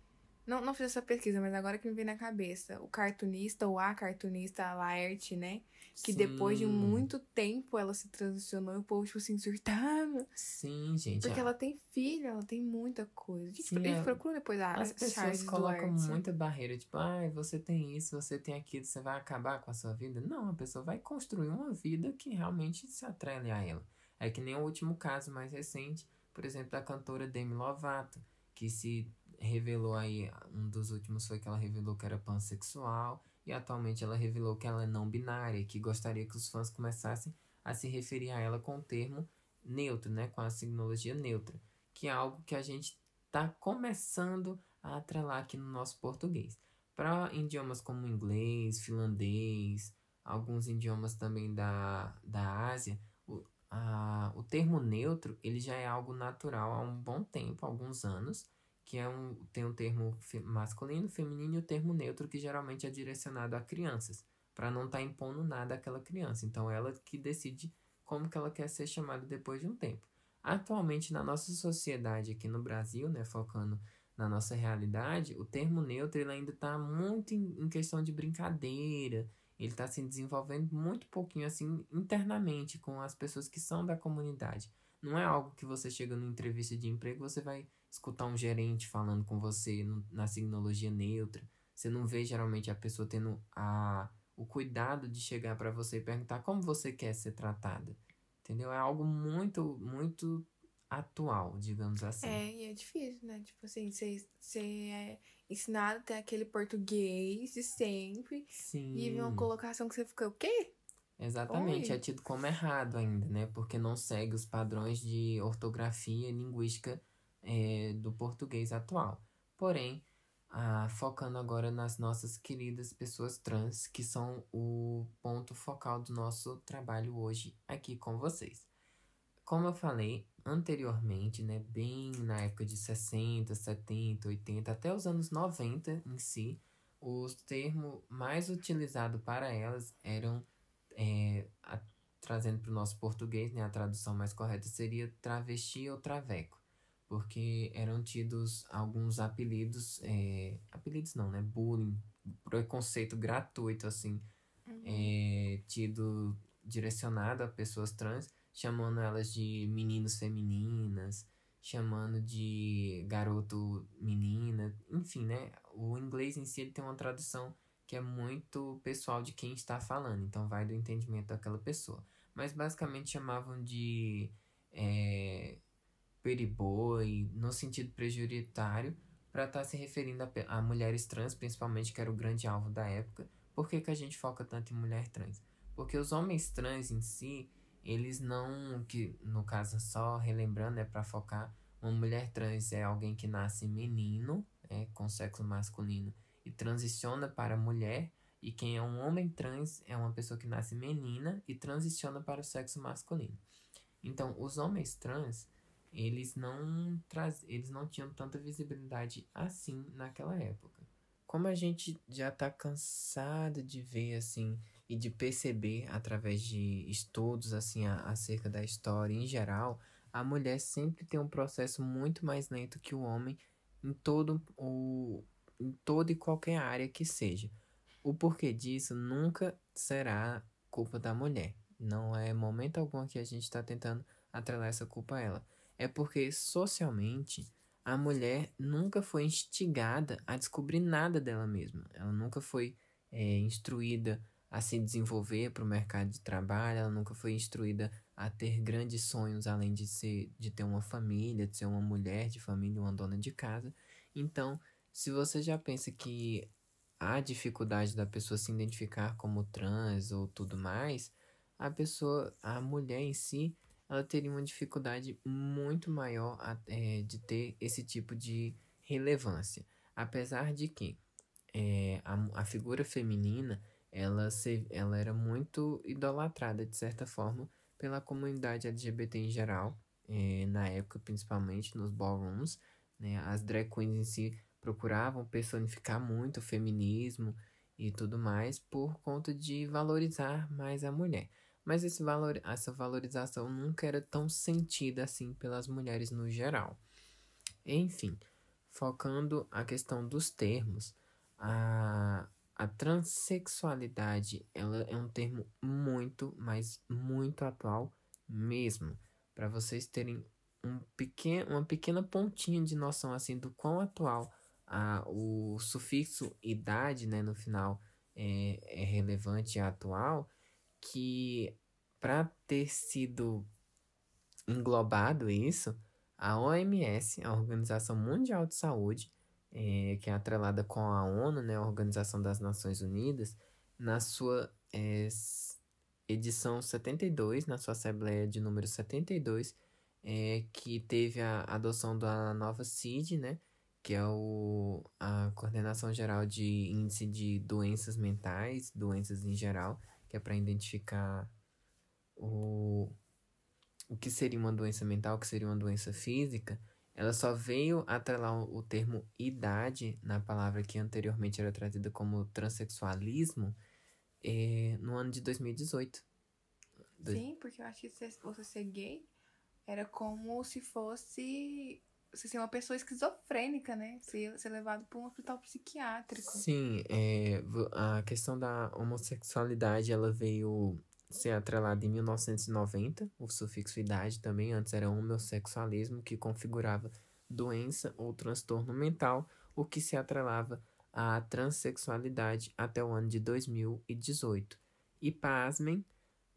A: não, não fiz essa pesquisa, mas agora que me vem na cabeça. O cartunista, ou a cartunista, a Laerte, né? Que Sim. depois de muito tempo ela se transicionou e o povo, tipo assim, surtava.
B: Sim, gente.
A: Porque é. ela tem filho, ela tem muita coisa. Gente, Sim, a gente é. procura depois a
B: As pessoas Charles colocam Duarte. muita barreira, tipo, ai, ah, você tem isso, você tem aquilo, você vai acabar com a sua vida. Não, a pessoa vai construir uma vida que realmente se atrele a ela. É que nem o último caso mais recente, por exemplo, da cantora Demi Lovato, que se revelou aí, um dos últimos foi que ela revelou que era pansexual, e atualmente ela revelou que ela é não binária, que gostaria que os fãs começassem a se referir a ela com o termo neutro, né, com a signologia neutra, que é algo que a gente está começando a atrelar aqui no nosso português. Para idiomas como inglês, finlandês, alguns idiomas também da, da Ásia, o, a, o termo neutro ele já é algo natural há um bom tempo, alguns anos, que é um, tem um termo masculino, feminino e o termo neutro, que geralmente é direcionado a crianças, para não estar tá impondo nada àquela criança. Então, ela que decide como que ela quer ser chamada depois de um tempo. Atualmente, na nossa sociedade aqui no Brasil, né, focando na nossa realidade, o termo neutro ele ainda está muito em, em questão de brincadeira, ele está se desenvolvendo muito pouquinho assim internamente com as pessoas que são da comunidade. Não é algo que você chega numa entrevista de emprego, você vai escutar um gerente falando com você na signologia neutra. Você não vê geralmente a pessoa tendo a, o cuidado de chegar para você e perguntar como você quer ser tratada. Entendeu? É algo muito, muito atual, digamos assim.
A: É, e é difícil, né? Tipo assim, você, você é ensinado a ter aquele português de sempre.
B: Sim.
A: E vem uma colocação que você fica, o quê?
B: Exatamente, Oi. é tido como errado ainda, né? Porque não segue os padrões de ortografia e linguística é, do português atual. Porém, ah, focando agora nas nossas queridas pessoas trans, que são o ponto focal do nosso trabalho hoje aqui com vocês. Como eu falei anteriormente, né, bem na época de 60, 70, 80, até os anos 90 em si, o termo mais utilizado para elas eram, é, a, trazendo para o nosso português, né, a tradução mais correta seria travesti ou traveco porque eram tidos alguns apelidos, é, apelidos não, né? Bullying, preconceito gratuito, assim, uhum. é, tido direcionado a pessoas trans, chamando elas de meninos femininas, chamando de garoto menina, enfim, né? O inglês em si ele tem uma tradução que é muito pessoal de quem está falando, então vai do entendimento daquela pessoa. Mas basicamente chamavam de é, periboy, no sentido prejuritário, para estar tá se referindo a, a, mulheres trans, principalmente, que era o grande alvo da época. Por que, que a gente foca tanto em mulher trans? Porque os homens trans em si, eles não, que no caso só relembrando, é para focar, uma mulher trans é alguém que nasce menino, é, com sexo masculino, e transiciona para mulher, e quem é um homem trans é uma pessoa que nasce menina e transiciona para o sexo masculino. Então, os homens trans, eles não traz, eles não tinham tanta visibilidade assim naquela época. Como a gente já está cansado de ver assim e de perceber através de estudos assim a, acerca da história em geral, a mulher sempre tem um processo muito mais lento que o homem em todo o em toda e qualquer área que seja. O porquê disso nunca será culpa da mulher. Não é momento algum que a gente está tentando atrelar essa culpa a ela é porque socialmente a mulher nunca foi instigada a descobrir nada dela mesma. Ela nunca foi é, instruída a se desenvolver para o mercado de trabalho, ela nunca foi instruída a ter grandes sonhos além de ser de ter uma família, de ser uma mulher de família, uma dona de casa. Então, se você já pensa que há dificuldade da pessoa se identificar como trans ou tudo mais, a pessoa, a mulher em si, ela teria uma dificuldade muito maior é, de ter esse tipo de relevância. Apesar de que é, a, a figura feminina ela, se, ela era muito idolatrada, de certa forma, pela comunidade LGBT em geral, é, na época, principalmente nos ballrooms. Né? As drag queens em si procuravam personificar muito o feminismo e tudo mais por conta de valorizar mais a mulher. Mas esse valor, essa valorização nunca era tão sentida assim pelas mulheres no geral. Enfim, focando a questão dos termos, a, a transexualidade ela é um termo muito, mas muito atual mesmo. Para vocês terem um pequeno, uma pequena pontinha de noção assim do quão atual a, o sufixo idade né, no final é, é relevante e atual, que para ter sido englobado isso, a OMS, a Organização Mundial de Saúde, é, que é atrelada com a ONU, né, a Organização das Nações Unidas, na sua é, edição 72, na sua Assembleia de número 72, é, que teve a adoção da nova CID, né, que é o, a Coordenação Geral de Índice de Doenças Mentais, doenças em geral, que é para identificar o, o que seria uma doença mental, o que seria uma doença física, ela só veio atrelar o termo idade na palavra que anteriormente era trazida como transexualismo é, no ano de 2018.
A: Sim, porque eu acho que você ser gay era como se fosse você ser uma pessoa esquizofrênica, né? Ser, ser levado para um hospital psiquiátrico.
B: Sim, é, a questão da homossexualidade ela veio ser atrelada em 1990, o sufixo idade também, antes era homossexualismo, que configurava doença ou transtorno mental, o que se atrelava à transexualidade até o ano de 2018. E pasmem,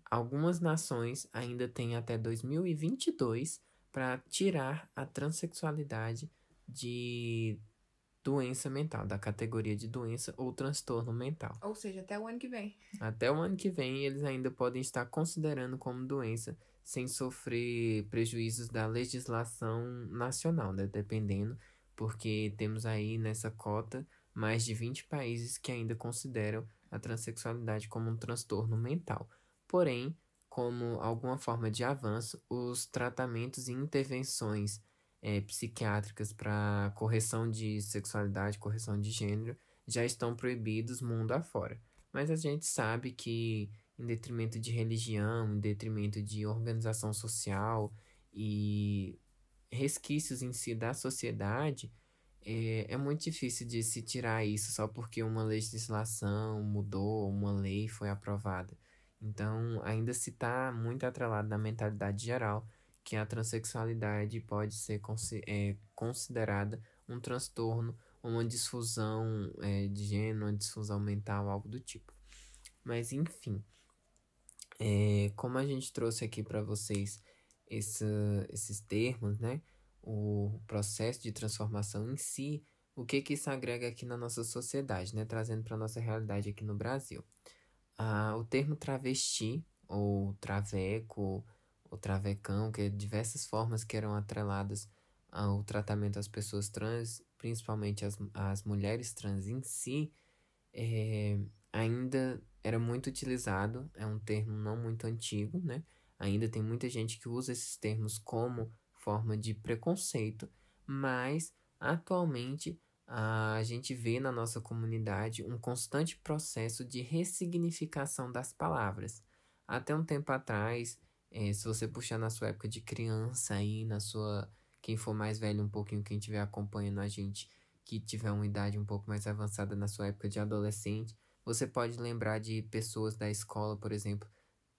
B: algumas nações ainda têm até 2022 para tirar a transexualidade de doença mental, da categoria de doença ou transtorno mental.
A: Ou seja, até o ano que vem.
B: Até o ano que vem, eles ainda podem estar considerando como doença sem sofrer prejuízos da legislação nacional, né? dependendo, porque temos aí nessa cota mais de 20 países que ainda consideram a transexualidade como um transtorno mental. Porém, como alguma forma de avanço, os tratamentos e intervenções é, psiquiátricas para correção de sexualidade, correção de gênero, já estão proibidos mundo afora. Mas a gente sabe que, em detrimento de religião, em detrimento de organização social e resquícios em si da sociedade, é, é muito difícil de se tirar isso só porque uma legislação mudou, uma lei foi aprovada. Então, ainda se está muito atrelado na mentalidade geral que a transexualidade pode ser é, considerada um transtorno, uma disfusão é, de gênero, uma disfusão mental, algo do tipo. Mas enfim, é, como a gente trouxe aqui para vocês esse, esses termos, né? O processo de transformação em si, o que que isso agrega aqui na nossa sociedade, né? Trazendo para nossa realidade aqui no Brasil. Ah, o termo travesti ou traveco o travecão, que é diversas formas que eram atreladas ao tratamento às pessoas trans, principalmente as, as mulheres trans em si, é, ainda era muito utilizado, é um termo não muito antigo, né? Ainda tem muita gente que usa esses termos como forma de preconceito, mas atualmente a gente vê na nossa comunidade um constante processo de ressignificação das palavras. Até um tempo atrás, é, se você puxar na sua época de criança aí, na sua. Quem for mais velho um pouquinho, quem estiver acompanhando a gente, que tiver uma idade um pouco mais avançada na sua época de adolescente, você pode lembrar de pessoas da escola, por exemplo,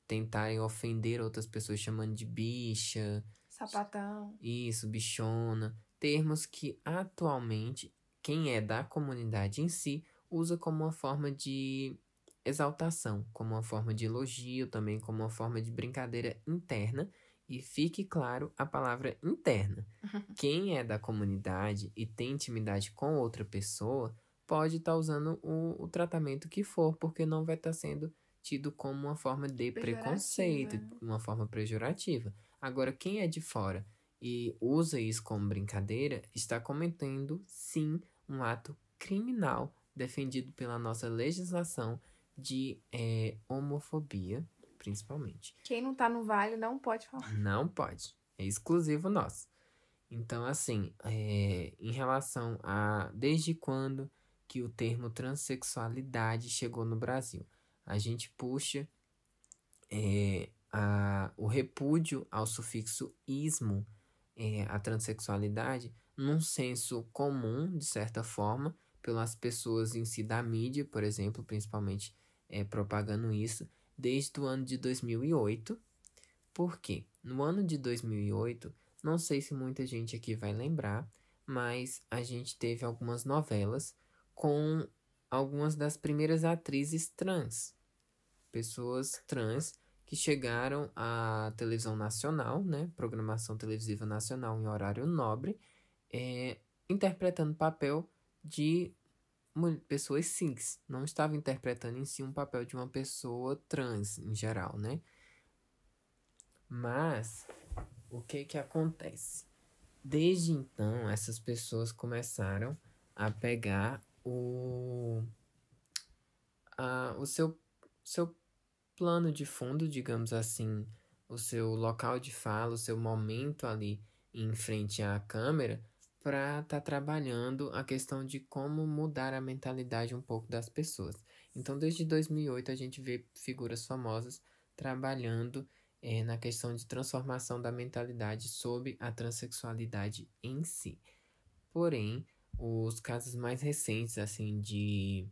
B: tentarem ofender outras pessoas chamando de bicha.
A: Sapatão.
B: Isso, bichona. Termos que atualmente quem é da comunidade em si usa como uma forma de exaltação, como uma forma de elogio, também como uma forma de brincadeira interna. E fique claro a palavra interna. Quem é da comunidade e tem intimidade com outra pessoa pode estar tá usando o, o, tratamento que for, porque não vai estar tá sendo tido como uma forma de preconceito, uma forma pejorativa. Agora, quem é de fora e usa isso como brincadeira, está cometendo sim um ato criminal defendido pela nossa legislação de é, homofobia, principalmente.
A: Quem não tá no vale não pode falar.
B: Não pode. É exclusivo nosso. Então, assim, é, em relação a desde quando que o termo transexualidade chegou no Brasil, a gente puxa é, a, o repúdio ao sufixo ismo, é, a transexualidade, num senso comum, de certa forma, pelas pessoas em si da mídia, por exemplo, principalmente é, propagando isso, desde o ano de 2008. Por quê? No ano de 2008, não sei se muita gente aqui vai lembrar, mas a gente teve algumas novelas com algumas das primeiras atrizes trans. Pessoas trans que chegaram à televisão nacional, né, programação televisiva nacional em horário nobre, é, interpretando papel de pessoas cis, não estava interpretando em si um papel de uma pessoa trans em geral, né? Mas o que que acontece? Desde então, essas pessoas começaram a pegar o, a, o seu, seu plano de fundo, digamos assim, o seu local de fala, o seu momento ali em frente à câmera, para estar tá trabalhando a questão de como mudar a mentalidade um pouco das pessoas. Então, desde 2008, a gente vê figuras famosas trabalhando é, na questão de transformação da mentalidade sobre a transexualidade em si. Porém, os casos mais recentes, assim, de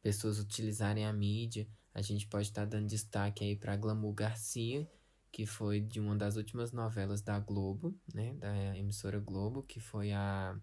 B: pessoas utilizarem a mídia a gente pode estar tá dando destaque aí para Glamour Garcia, que foi de uma das últimas novelas da Globo, né? Da emissora Globo, que foi a.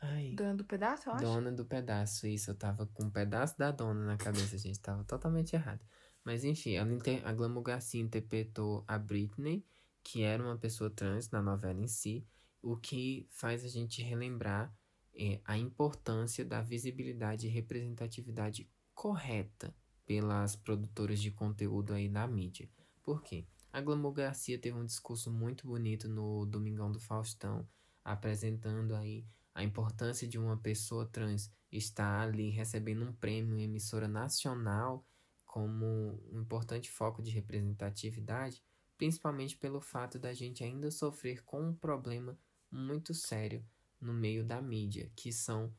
A: Ai, Dona do Pedaço, eu acho?
B: Dona do Pedaço, isso. Eu tava com um pedaço da dona na cabeça, gente. Tava totalmente errado. Mas enfim, ela inter... a Glamour Garcia interpretou a Britney, que era uma pessoa trans na novela em si, o que faz a gente relembrar é, a importância da visibilidade e representatividade correta pelas produtoras de conteúdo aí na mídia. Por quê? A Glamour Garcia teve um discurso muito bonito no Domingão do Faustão, apresentando aí a importância de uma pessoa trans estar ali recebendo um prêmio em emissora nacional como um importante foco de representatividade, principalmente pelo fato da gente ainda sofrer com um problema muito sério no meio da mídia, que são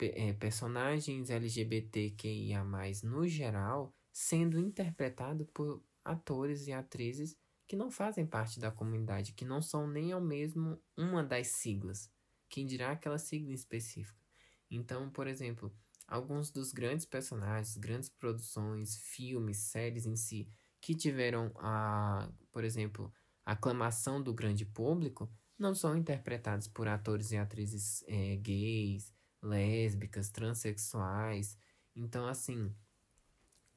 B: é, personagens LGBTQIA, no geral, sendo interpretado por atores e atrizes que não fazem parte da comunidade, que não são nem ao mesmo uma das siglas, quem dirá aquela sigla específica. Então, por exemplo, alguns dos grandes personagens, grandes produções, filmes, séries em si, que tiveram a, por exemplo, aclamação do grande público, não são interpretados por atores e atrizes é, gays, lésbicas, transexuais. Então, assim,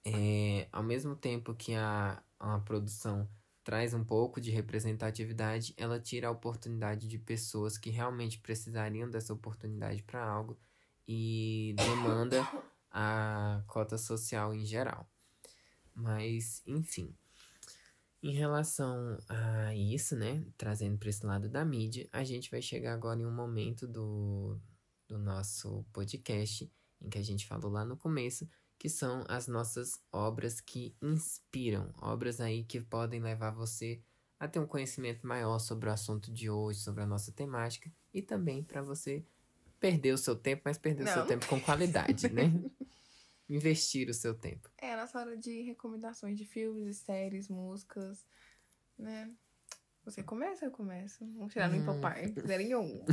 B: é, ao mesmo tempo que a, a produção traz um pouco de representatividade, ela tira a oportunidade de pessoas que realmente precisariam dessa oportunidade para algo e demanda a cota social em geral. Mas, enfim. Em relação a isso, né, trazendo para esse lado da mídia, a gente vai chegar agora em um momento do, do nosso podcast, em que a gente falou lá no começo, que são as nossas obras que inspiram, obras aí que podem levar você a ter um conhecimento maior sobre o assunto de hoje, sobre a nossa temática, e também para você perder o seu tempo, mas perder Não. o seu tempo com qualidade, né? Investir o seu tempo.
A: É a nossa hora de recomendações de filmes, séries, músicas, né? Você começa, eu começo. Vamos tirar no hum. Impopar. Zero em um.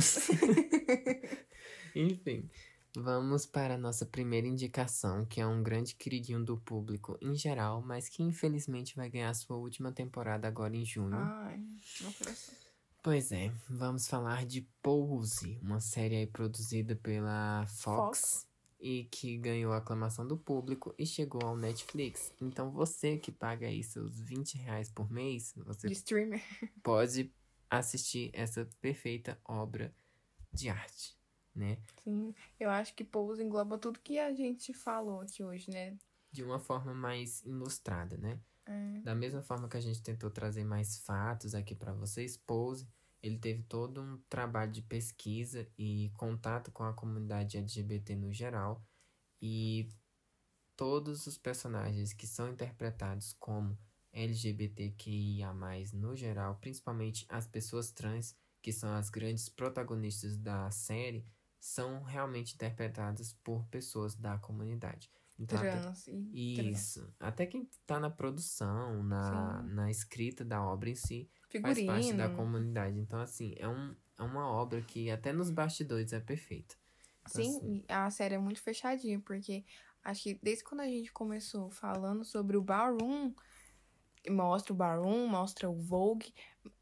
B: Enfim, vamos para a nossa primeira indicação, que é um grande queridinho do público em geral, mas que infelizmente vai ganhar sua última temporada agora em junho.
A: Ai, não
B: Pois é, vamos falar de Pose, uma série produzida pela Fox, Fox, e que ganhou a aclamação do público e chegou ao Netflix. Então você que paga aí seus 20 reais por mês, você pode assistir essa perfeita obra de arte né?
A: Sim, eu acho que Pose engloba tudo que a gente falou aqui hoje, né?
B: De uma forma mais ilustrada, né?
A: É.
B: Da mesma forma que a gente tentou trazer mais fatos aqui para vocês, Pose, ele teve todo um trabalho de pesquisa e contato com a comunidade LGBT no geral, e todos os personagens que são interpretados como LGBTQIA+, no geral, principalmente as pessoas trans, que são as grandes protagonistas da série, são realmente interpretadas por pessoas da comunidade.
A: Então, trans,
B: até, isso. Trans. Até quem está na produção, na, na escrita da obra em si, Figurino. faz parte da comunidade. Então, assim, é, um, é uma obra que até nos bastidores é perfeita.
A: Então, Sim, assim, a série é muito fechadinha, porque acho que desde quando a gente começou falando sobre o Ballroom, mostra o Baron, mostra o Vogue.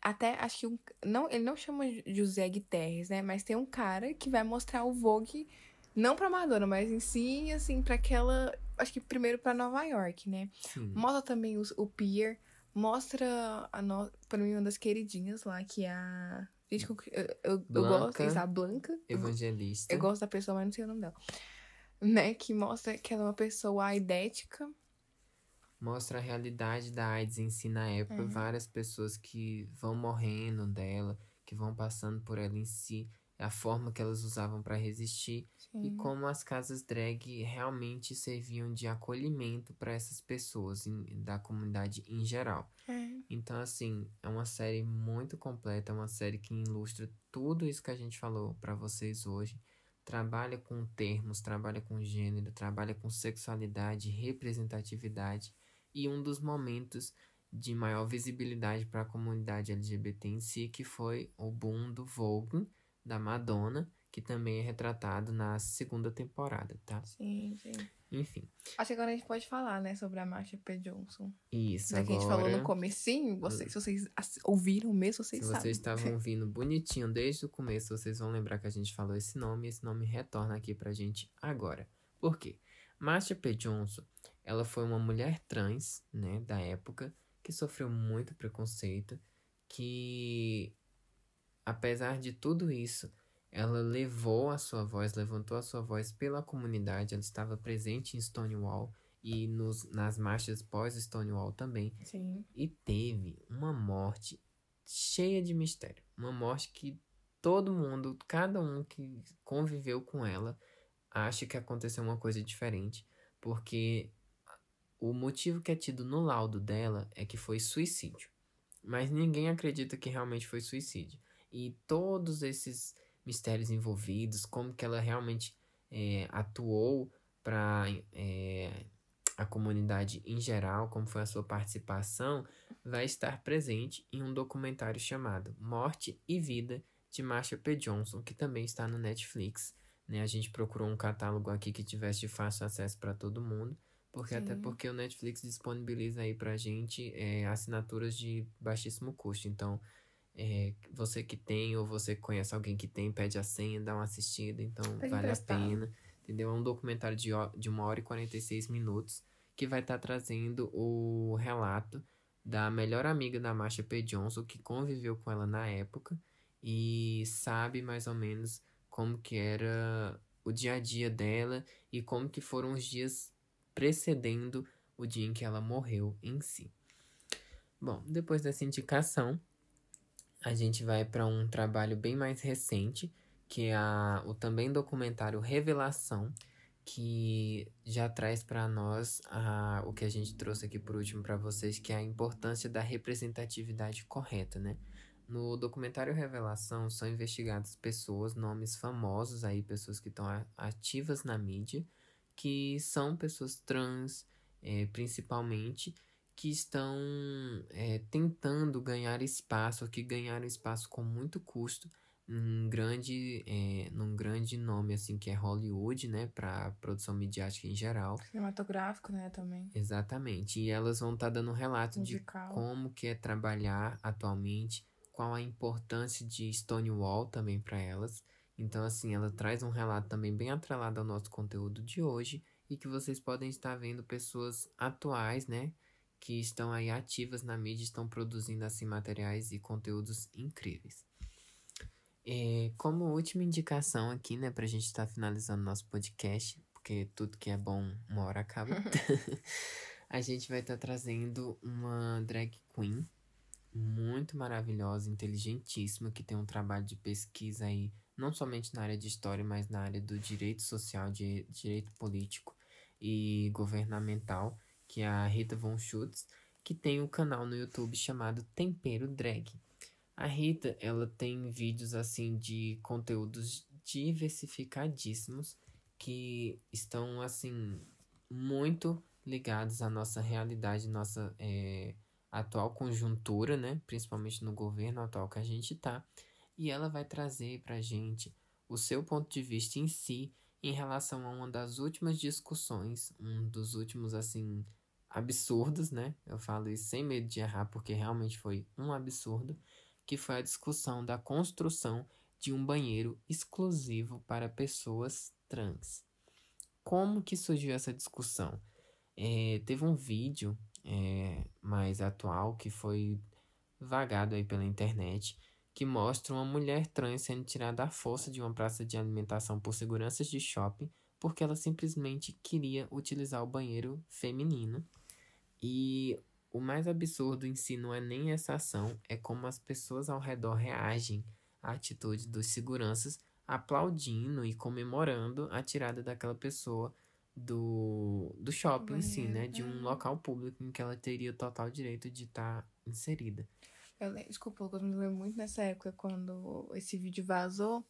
A: Até acho que um, não, ele não chama José Guterres, né? Mas tem um cara que vai mostrar o Vogue não pra Madonna, mas em si, assim, para aquela, acho que primeiro para Nova York, né? Sim. Mostra também os, o Pier, mostra a no, para mim uma das queridinhas lá, que é a Gente, eu, eu, eu gosto, a Blanca.
B: Evangelista.
A: Eu, eu gosto da pessoa, mas não sei o nome dela. Né? Que mostra que ela é uma pessoa aidética
B: mostra a realidade da AIDS em si na época, uhum. várias pessoas que vão morrendo dela, que vão passando por ela em si, a forma que elas usavam para resistir Sim. e como as casas drag realmente serviam de acolhimento para essas pessoas em, da comunidade em geral. É. Então, assim, é uma série muito completa, é uma série que ilustra tudo isso que a gente falou para vocês hoje. Trabalha com termos, trabalha com gênero, trabalha com sexualidade, representatividade e um dos momentos de maior visibilidade para a comunidade LGBT em si, que foi o boom do Vogue da Madonna, que também é retratado na segunda temporada, tá?
A: Sim, sim.
B: Enfim.
A: Acho que agora a gente pode falar, né, sobre a Marsha P. Johnson.
B: Isso,
A: agora... que a gente falou no comecinho, vocês, se vocês ouviram mesmo, vocês
B: se
A: sabem.
B: Se vocês estavam ouvindo bonitinho desde o começo, vocês vão lembrar que a gente falou esse nome, e esse nome retorna aqui pra gente agora. Por quê? Marsha P. Johnson ela foi uma mulher trans, né, da época, que sofreu muito preconceito, que apesar de tudo isso, ela levou a sua voz, levantou a sua voz pela comunidade, ela estava presente em Stonewall e nos, nas marchas pós-Stonewall também.
A: Sim.
B: E teve uma morte cheia de mistério. Uma morte que todo mundo, cada um que conviveu com ela, acha que aconteceu uma coisa diferente. Porque o motivo que é tido no laudo dela é que foi suicídio. Mas ninguém acredita que realmente foi suicídio. E todos esses mistérios envolvidos, como que ela realmente é, atuou para é, a comunidade em geral, como foi a sua participação, vai estar presente em um documentário chamado Morte e Vida de Marsha P. Johnson, que também está no Netflix. Né? A gente procurou um catálogo aqui que tivesse de fácil acesso para todo mundo. Porque Sim. até porque o Netflix disponibiliza aí pra gente é, assinaturas de baixíssimo custo. Então, é, você que tem ou você conhece alguém que tem, pede a senha, dá uma assistida. Então, Pode vale emprestar. a pena. Entendeu? É um documentário de, de uma hora e 46 minutos que vai estar tá trazendo o relato da melhor amiga da Marsha P. Johnson, que conviveu com ela na época e sabe mais ou menos como que era o dia a dia dela e como que foram os dias precedendo o dia em que ela morreu em si. Bom, depois dessa indicação, a gente vai para um trabalho bem mais recente, que é a, o também documentário Revelação, que já traz para nós a, o que a gente trouxe aqui por último para vocês, que é a importância da representatividade correta, né? No documentário Revelação são investigadas pessoas, nomes famosos aí, pessoas que estão ativas na mídia, que são pessoas trans, é, principalmente, que estão é, tentando ganhar espaço, que ganharam espaço com muito custo num grande, é, num grande nome assim que é Hollywood, né, para produção midiática em geral.
A: Cinematográfico, né, também.
B: Exatamente. E elas vão estar tá dando um relato Musical. de como que é trabalhar atualmente, qual a importância de Stonewall também para elas então, assim, ela traz um relato também bem atrelado ao nosso conteúdo de hoje e que vocês podem estar vendo pessoas atuais, né? Que estão aí ativas na mídia, estão produzindo, assim, materiais e conteúdos incríveis. É, como última indicação aqui, né, pra gente estar finalizando nosso podcast, porque tudo que é bom uma hora acaba, a gente vai estar trazendo uma drag queen muito maravilhosa, inteligentíssima, que tem um trabalho de pesquisa aí não somente na área de história, mas na área do direito social, de direito político e governamental, que é a Rita Von Schutz, que tem um canal no YouTube chamado Tempero Drag. A Rita, ela tem vídeos assim de conteúdos diversificadíssimos que estão assim muito ligados à nossa realidade, nossa é, atual conjuntura, né? Principalmente no governo atual que a gente tá. E ela vai trazer pra gente o seu ponto de vista em si em relação a uma das últimas discussões, um dos últimos assim absurdos, né? Eu falo isso sem medo de errar porque realmente foi um absurdo que foi a discussão da construção de um banheiro exclusivo para pessoas trans. Como que surgiu essa discussão? É, teve um vídeo é, mais atual que foi vagado aí pela internet que mostra uma mulher trans sendo tirada à força de uma praça de alimentação por seguranças de shopping porque ela simplesmente queria utilizar o banheiro feminino. E o mais absurdo em si não é nem essa ação, é como as pessoas ao redor reagem à atitude dos seguranças, aplaudindo e comemorando a tirada daquela pessoa do, do shopping em si, né? De um local público em que ela teria total direito de estar tá inserida.
A: Eu desculpa, eu me lembro muito nessa época, quando esse vídeo vazou.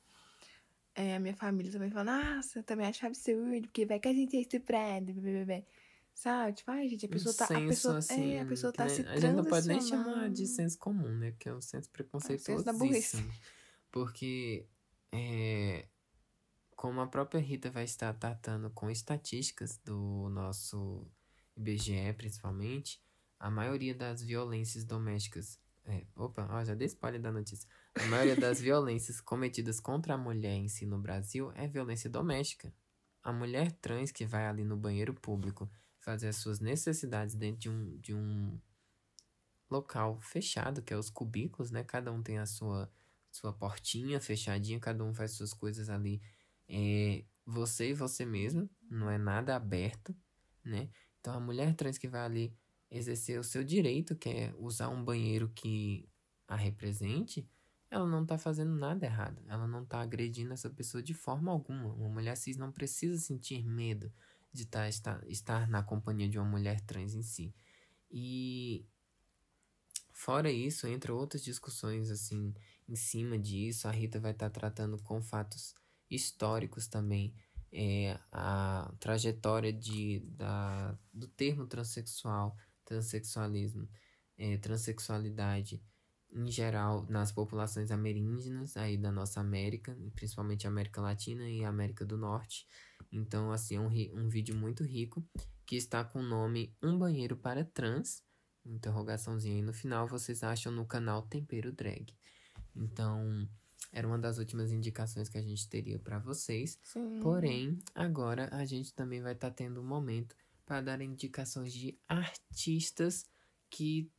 A: É, a minha família também falou, nossa, eu também acho absurdo, porque vai que a gente é estuprado, bebê. Sabe? Tipo, ai, gente, a pessoa um tá.
B: Senso,
A: a pessoa,
B: assim,
A: é, a pessoa tá
B: né?
A: se
B: A gente não pode nem chamar de senso comum, né? Que é o senso preconceituosíssimo. Porque é, como a própria Rita vai estar tratando com estatísticas do nosso IBGE, principalmente, a maioria das violências domésticas. É, opa, ó, já dei spoiler da notícia. A maioria das violências cometidas contra a mulher em si no Brasil é violência doméstica. A mulher trans que vai ali no banheiro público fazer as suas necessidades dentro de um, de um local fechado, que é os cubículos, né? Cada um tem a sua, sua portinha fechadinha, cada um faz suas coisas ali. É você e você mesmo, não é nada aberto, né? Então a mulher trans que vai ali exercer o seu direito, que é usar um banheiro que a represente, ela não tá fazendo nada errado. Ela não tá agredindo essa pessoa de forma alguma. Uma mulher cis não precisa sentir medo de tá, estar, estar na companhia de uma mulher trans em si. E fora isso, entre outras discussões assim em cima disso, a Rita vai estar tá tratando com fatos históricos também é, a trajetória de, da, do termo transexual, transexualismo, é, transexualidade em geral nas populações ameríndinas aí da nossa América, principalmente América Latina e América do Norte. Então, assim, é um, um vídeo muito rico que está com o nome Um Banheiro para Trans. Interrogaçãozinha aí no final, vocês acham no canal Tempero Drag. Então, era uma das últimas indicações que a gente teria para vocês.
A: Sim.
B: Porém, agora a gente também vai estar tá tendo um momento para dar indicações de artistas que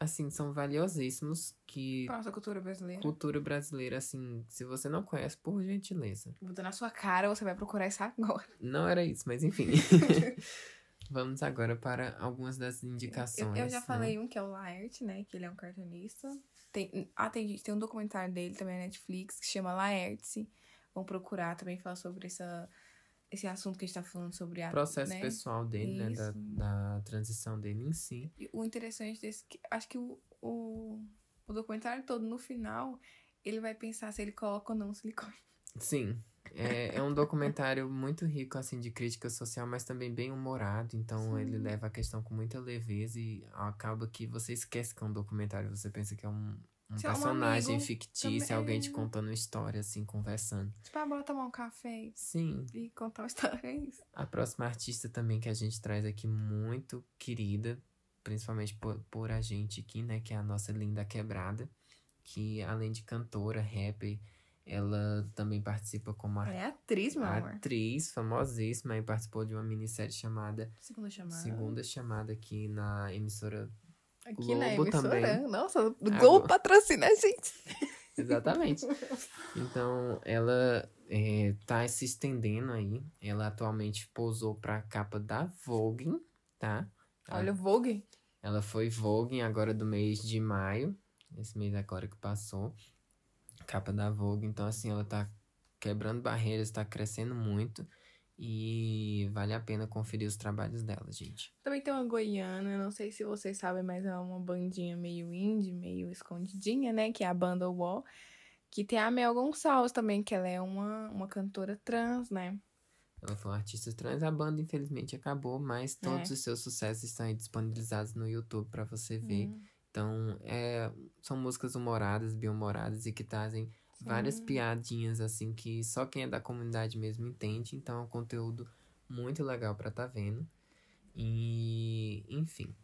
B: assim, são valiosíssimos que...
A: Nossa cultura brasileira.
B: Cultura brasileira, assim, se você não conhece, por gentileza.
A: Dar na sua cara, você vai procurar isso agora.
B: Não era isso, mas enfim. Vamos agora para algumas das indicações.
A: Eu, eu já
B: né?
A: falei um que é o Laerte, né? Que ele é um cartunista. Tem, ah, tem, tem um documentário dele também na Netflix que chama Laerte. Vão procurar também falar sobre essa esse assunto que a gente tá falando sobre a.
B: Processo
A: né?
B: pessoal dele, né? Da, da transição dele em si.
A: E o interessante desse. Que, acho que o, o, o documentário todo, no final, ele vai pensar se ele coloca ou não silicone.
B: Sim. É, é um documentário muito rico, assim, de crítica social, mas também bem humorado. Então,
A: Sim.
B: ele leva a questão com muita leveza e acaba que você esquece que é um documentário. Você pensa que é um, um
A: Se é um
B: personagem
A: amigo,
B: fictício,
A: também-
B: alguém te contando uma história, assim, conversando.
A: Tipo, ah, bora tomar um café
B: Sim.
A: e contar uma história. É isso.
B: A próxima artista também que a gente traz aqui, muito querida, principalmente por, por a gente aqui, né? Que é a nossa Linda Quebrada. Que além de cantora, rapper, ela também participa como
A: é atriz, meu amor.
B: atriz famosíssima e participou de uma minissérie chamada
A: Segunda chamada.
B: Segunda Chamada aqui na emissora.
A: Aqui
B: Globo
A: na emissora.
B: também.
A: Nossa, o Globo
B: Agora-
A: patrocina a gente.
B: Exatamente. Então, ela é, tá se estendendo aí. Ela atualmente posou pra capa da Vogue, tá?
A: Olha o Vogue.
B: Ela foi Vogue agora do mês de maio. Esse mês agora que passou. Capa da Vogue. Então, assim, ela tá quebrando barreiras, tá crescendo muito. E vale a pena conferir os trabalhos dela, gente.
A: Também tem uma goiana, não sei se vocês sabem, mas é uma bandinha meio indie, meio escondidinha, né? Que é a banda Wall. Que tem a Mel Gonçalves também, que ela é uma, uma cantora trans, né?
B: Ela foi uma artista trans. A banda, infelizmente, acabou, mas todos
A: É.
B: os seus sucessos estão aí disponibilizados no YouTube para você ver.
A: Hum,
B: Então, é, são músicas humoradas, bem-humoradas e que trazem várias piadinhas, assim, que só quem é da comunidade mesmo entende. Então, é um conteúdo muito legal pra tá vendo. E, enfim.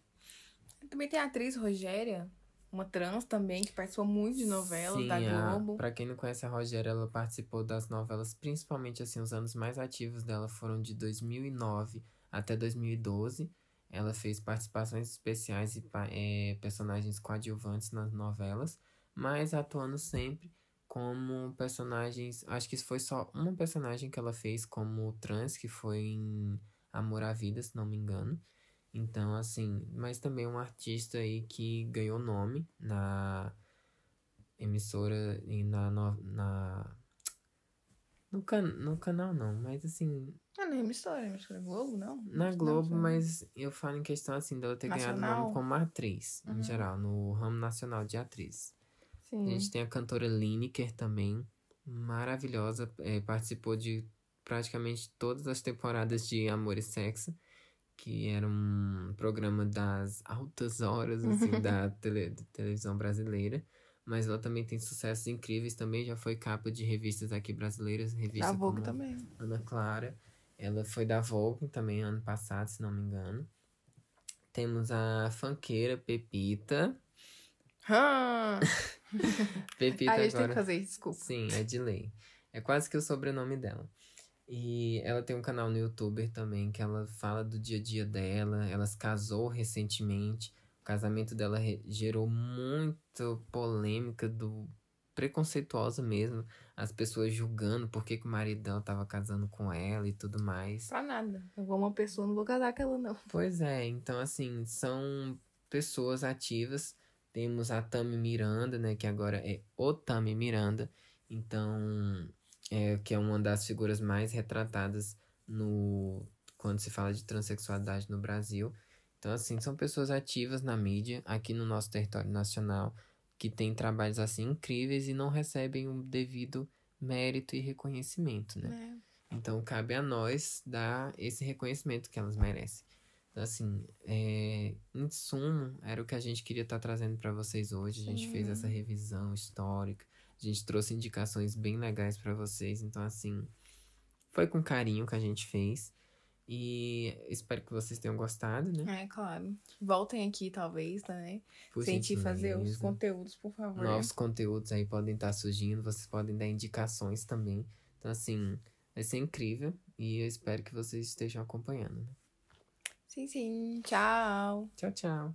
A: Também tem a atriz Rogéria, uma trans também, que participou muito de novelas
B: Sim,
A: da
B: a-
A: Globo.
B: pra quem não conhece a Rogéria, ela participou das novelas, principalmente, assim, os anos mais ativos dela foram de 2009 até 2012. Ela fez participações especiais e eh, personagens coadjuvantes nas novelas, mas atuando sempre como personagens. Acho que foi só uma personagem que ela fez como trans, que foi em Amor à Vida, se não me engano. Então, assim, mas também um artista aí que ganhou nome na emissora e na, no- na no, can, no canal não, mas assim,
A: Ah, não é emissora, emissora Globo, não?
B: na
A: Não,
B: Globo,
A: só-
B: mas eu falo em questão assim dela ter ganhado
A: Nacional?
B: nome como atriz,
A: Uhum.
B: em geral, no ramo nacional de atriz. A
A: Sim.
B: gente tem a cantora Lineker também, maravilhosa, é, participou de praticamente todas as temporadas de Amor e Sexo, que era um programa das altas horas, assim, da tele- da televisão brasileira. Mas ela também tem sucessos incríveis, também já foi capa de revistas aqui brasileiras, revista
A: Da Vogue também.
B: Ana Clara. Ela foi da Vogue também ano passado, se não me engano. Temos a funkeira Pepita.
A: Ah,
B: Pepita
A: a gente tem
B: agora.
A: que fazer desculpa.
B: Sim, é de lei. É quase que o sobrenome dela. E ela tem um canal no YouTube também que ela fala do dia a dia dela. Ela se casou recentemente. O casamento dela gerou muita polêmica do preconceituosa mesmo. As pessoas julgando por que, que o marido dela tava casando com ela e tudo mais.
A: Pra nada. Eu vou uma pessoa, não vou casar com ela, não.
B: Pois é, então assim, são pessoas ativas. Temos a Tami Miranda, né, que agora é o Tami Miranda. Então, é, que é uma das figuras mais retratadas no quando se fala de transexualidade no Brasil. Então, assim, são pessoas ativas na mídia, aqui no nosso território nacional, que têm trabalhos assim incríveis e não recebem o devido mérito e reconhecimento, né?
A: É.
B: Então cabe a nós dar esse reconhecimento que elas merecem. Então, assim, é, em sumo, era o que a gente queria estar trazendo para vocês hoje. A gente fez
A: Sim.
B: essa revisão histórica, a gente trouxe indicações bem legais para vocês. Então, assim, foi com carinho que a gente fez. E espero que vocês tenham gostado, né?
A: É, claro. Voltem aqui, talvez, né?
B: Por
A: Se a gente fazer os conteúdos, por favor.
B: Novos conteúdos aí podem estar surgindo, vocês podem dar indicações também. Então, assim, vai ser incrível e eu espero que vocês estejam acompanhando. né?
A: Sim, sim. Tchau.
B: Tchau, tchau.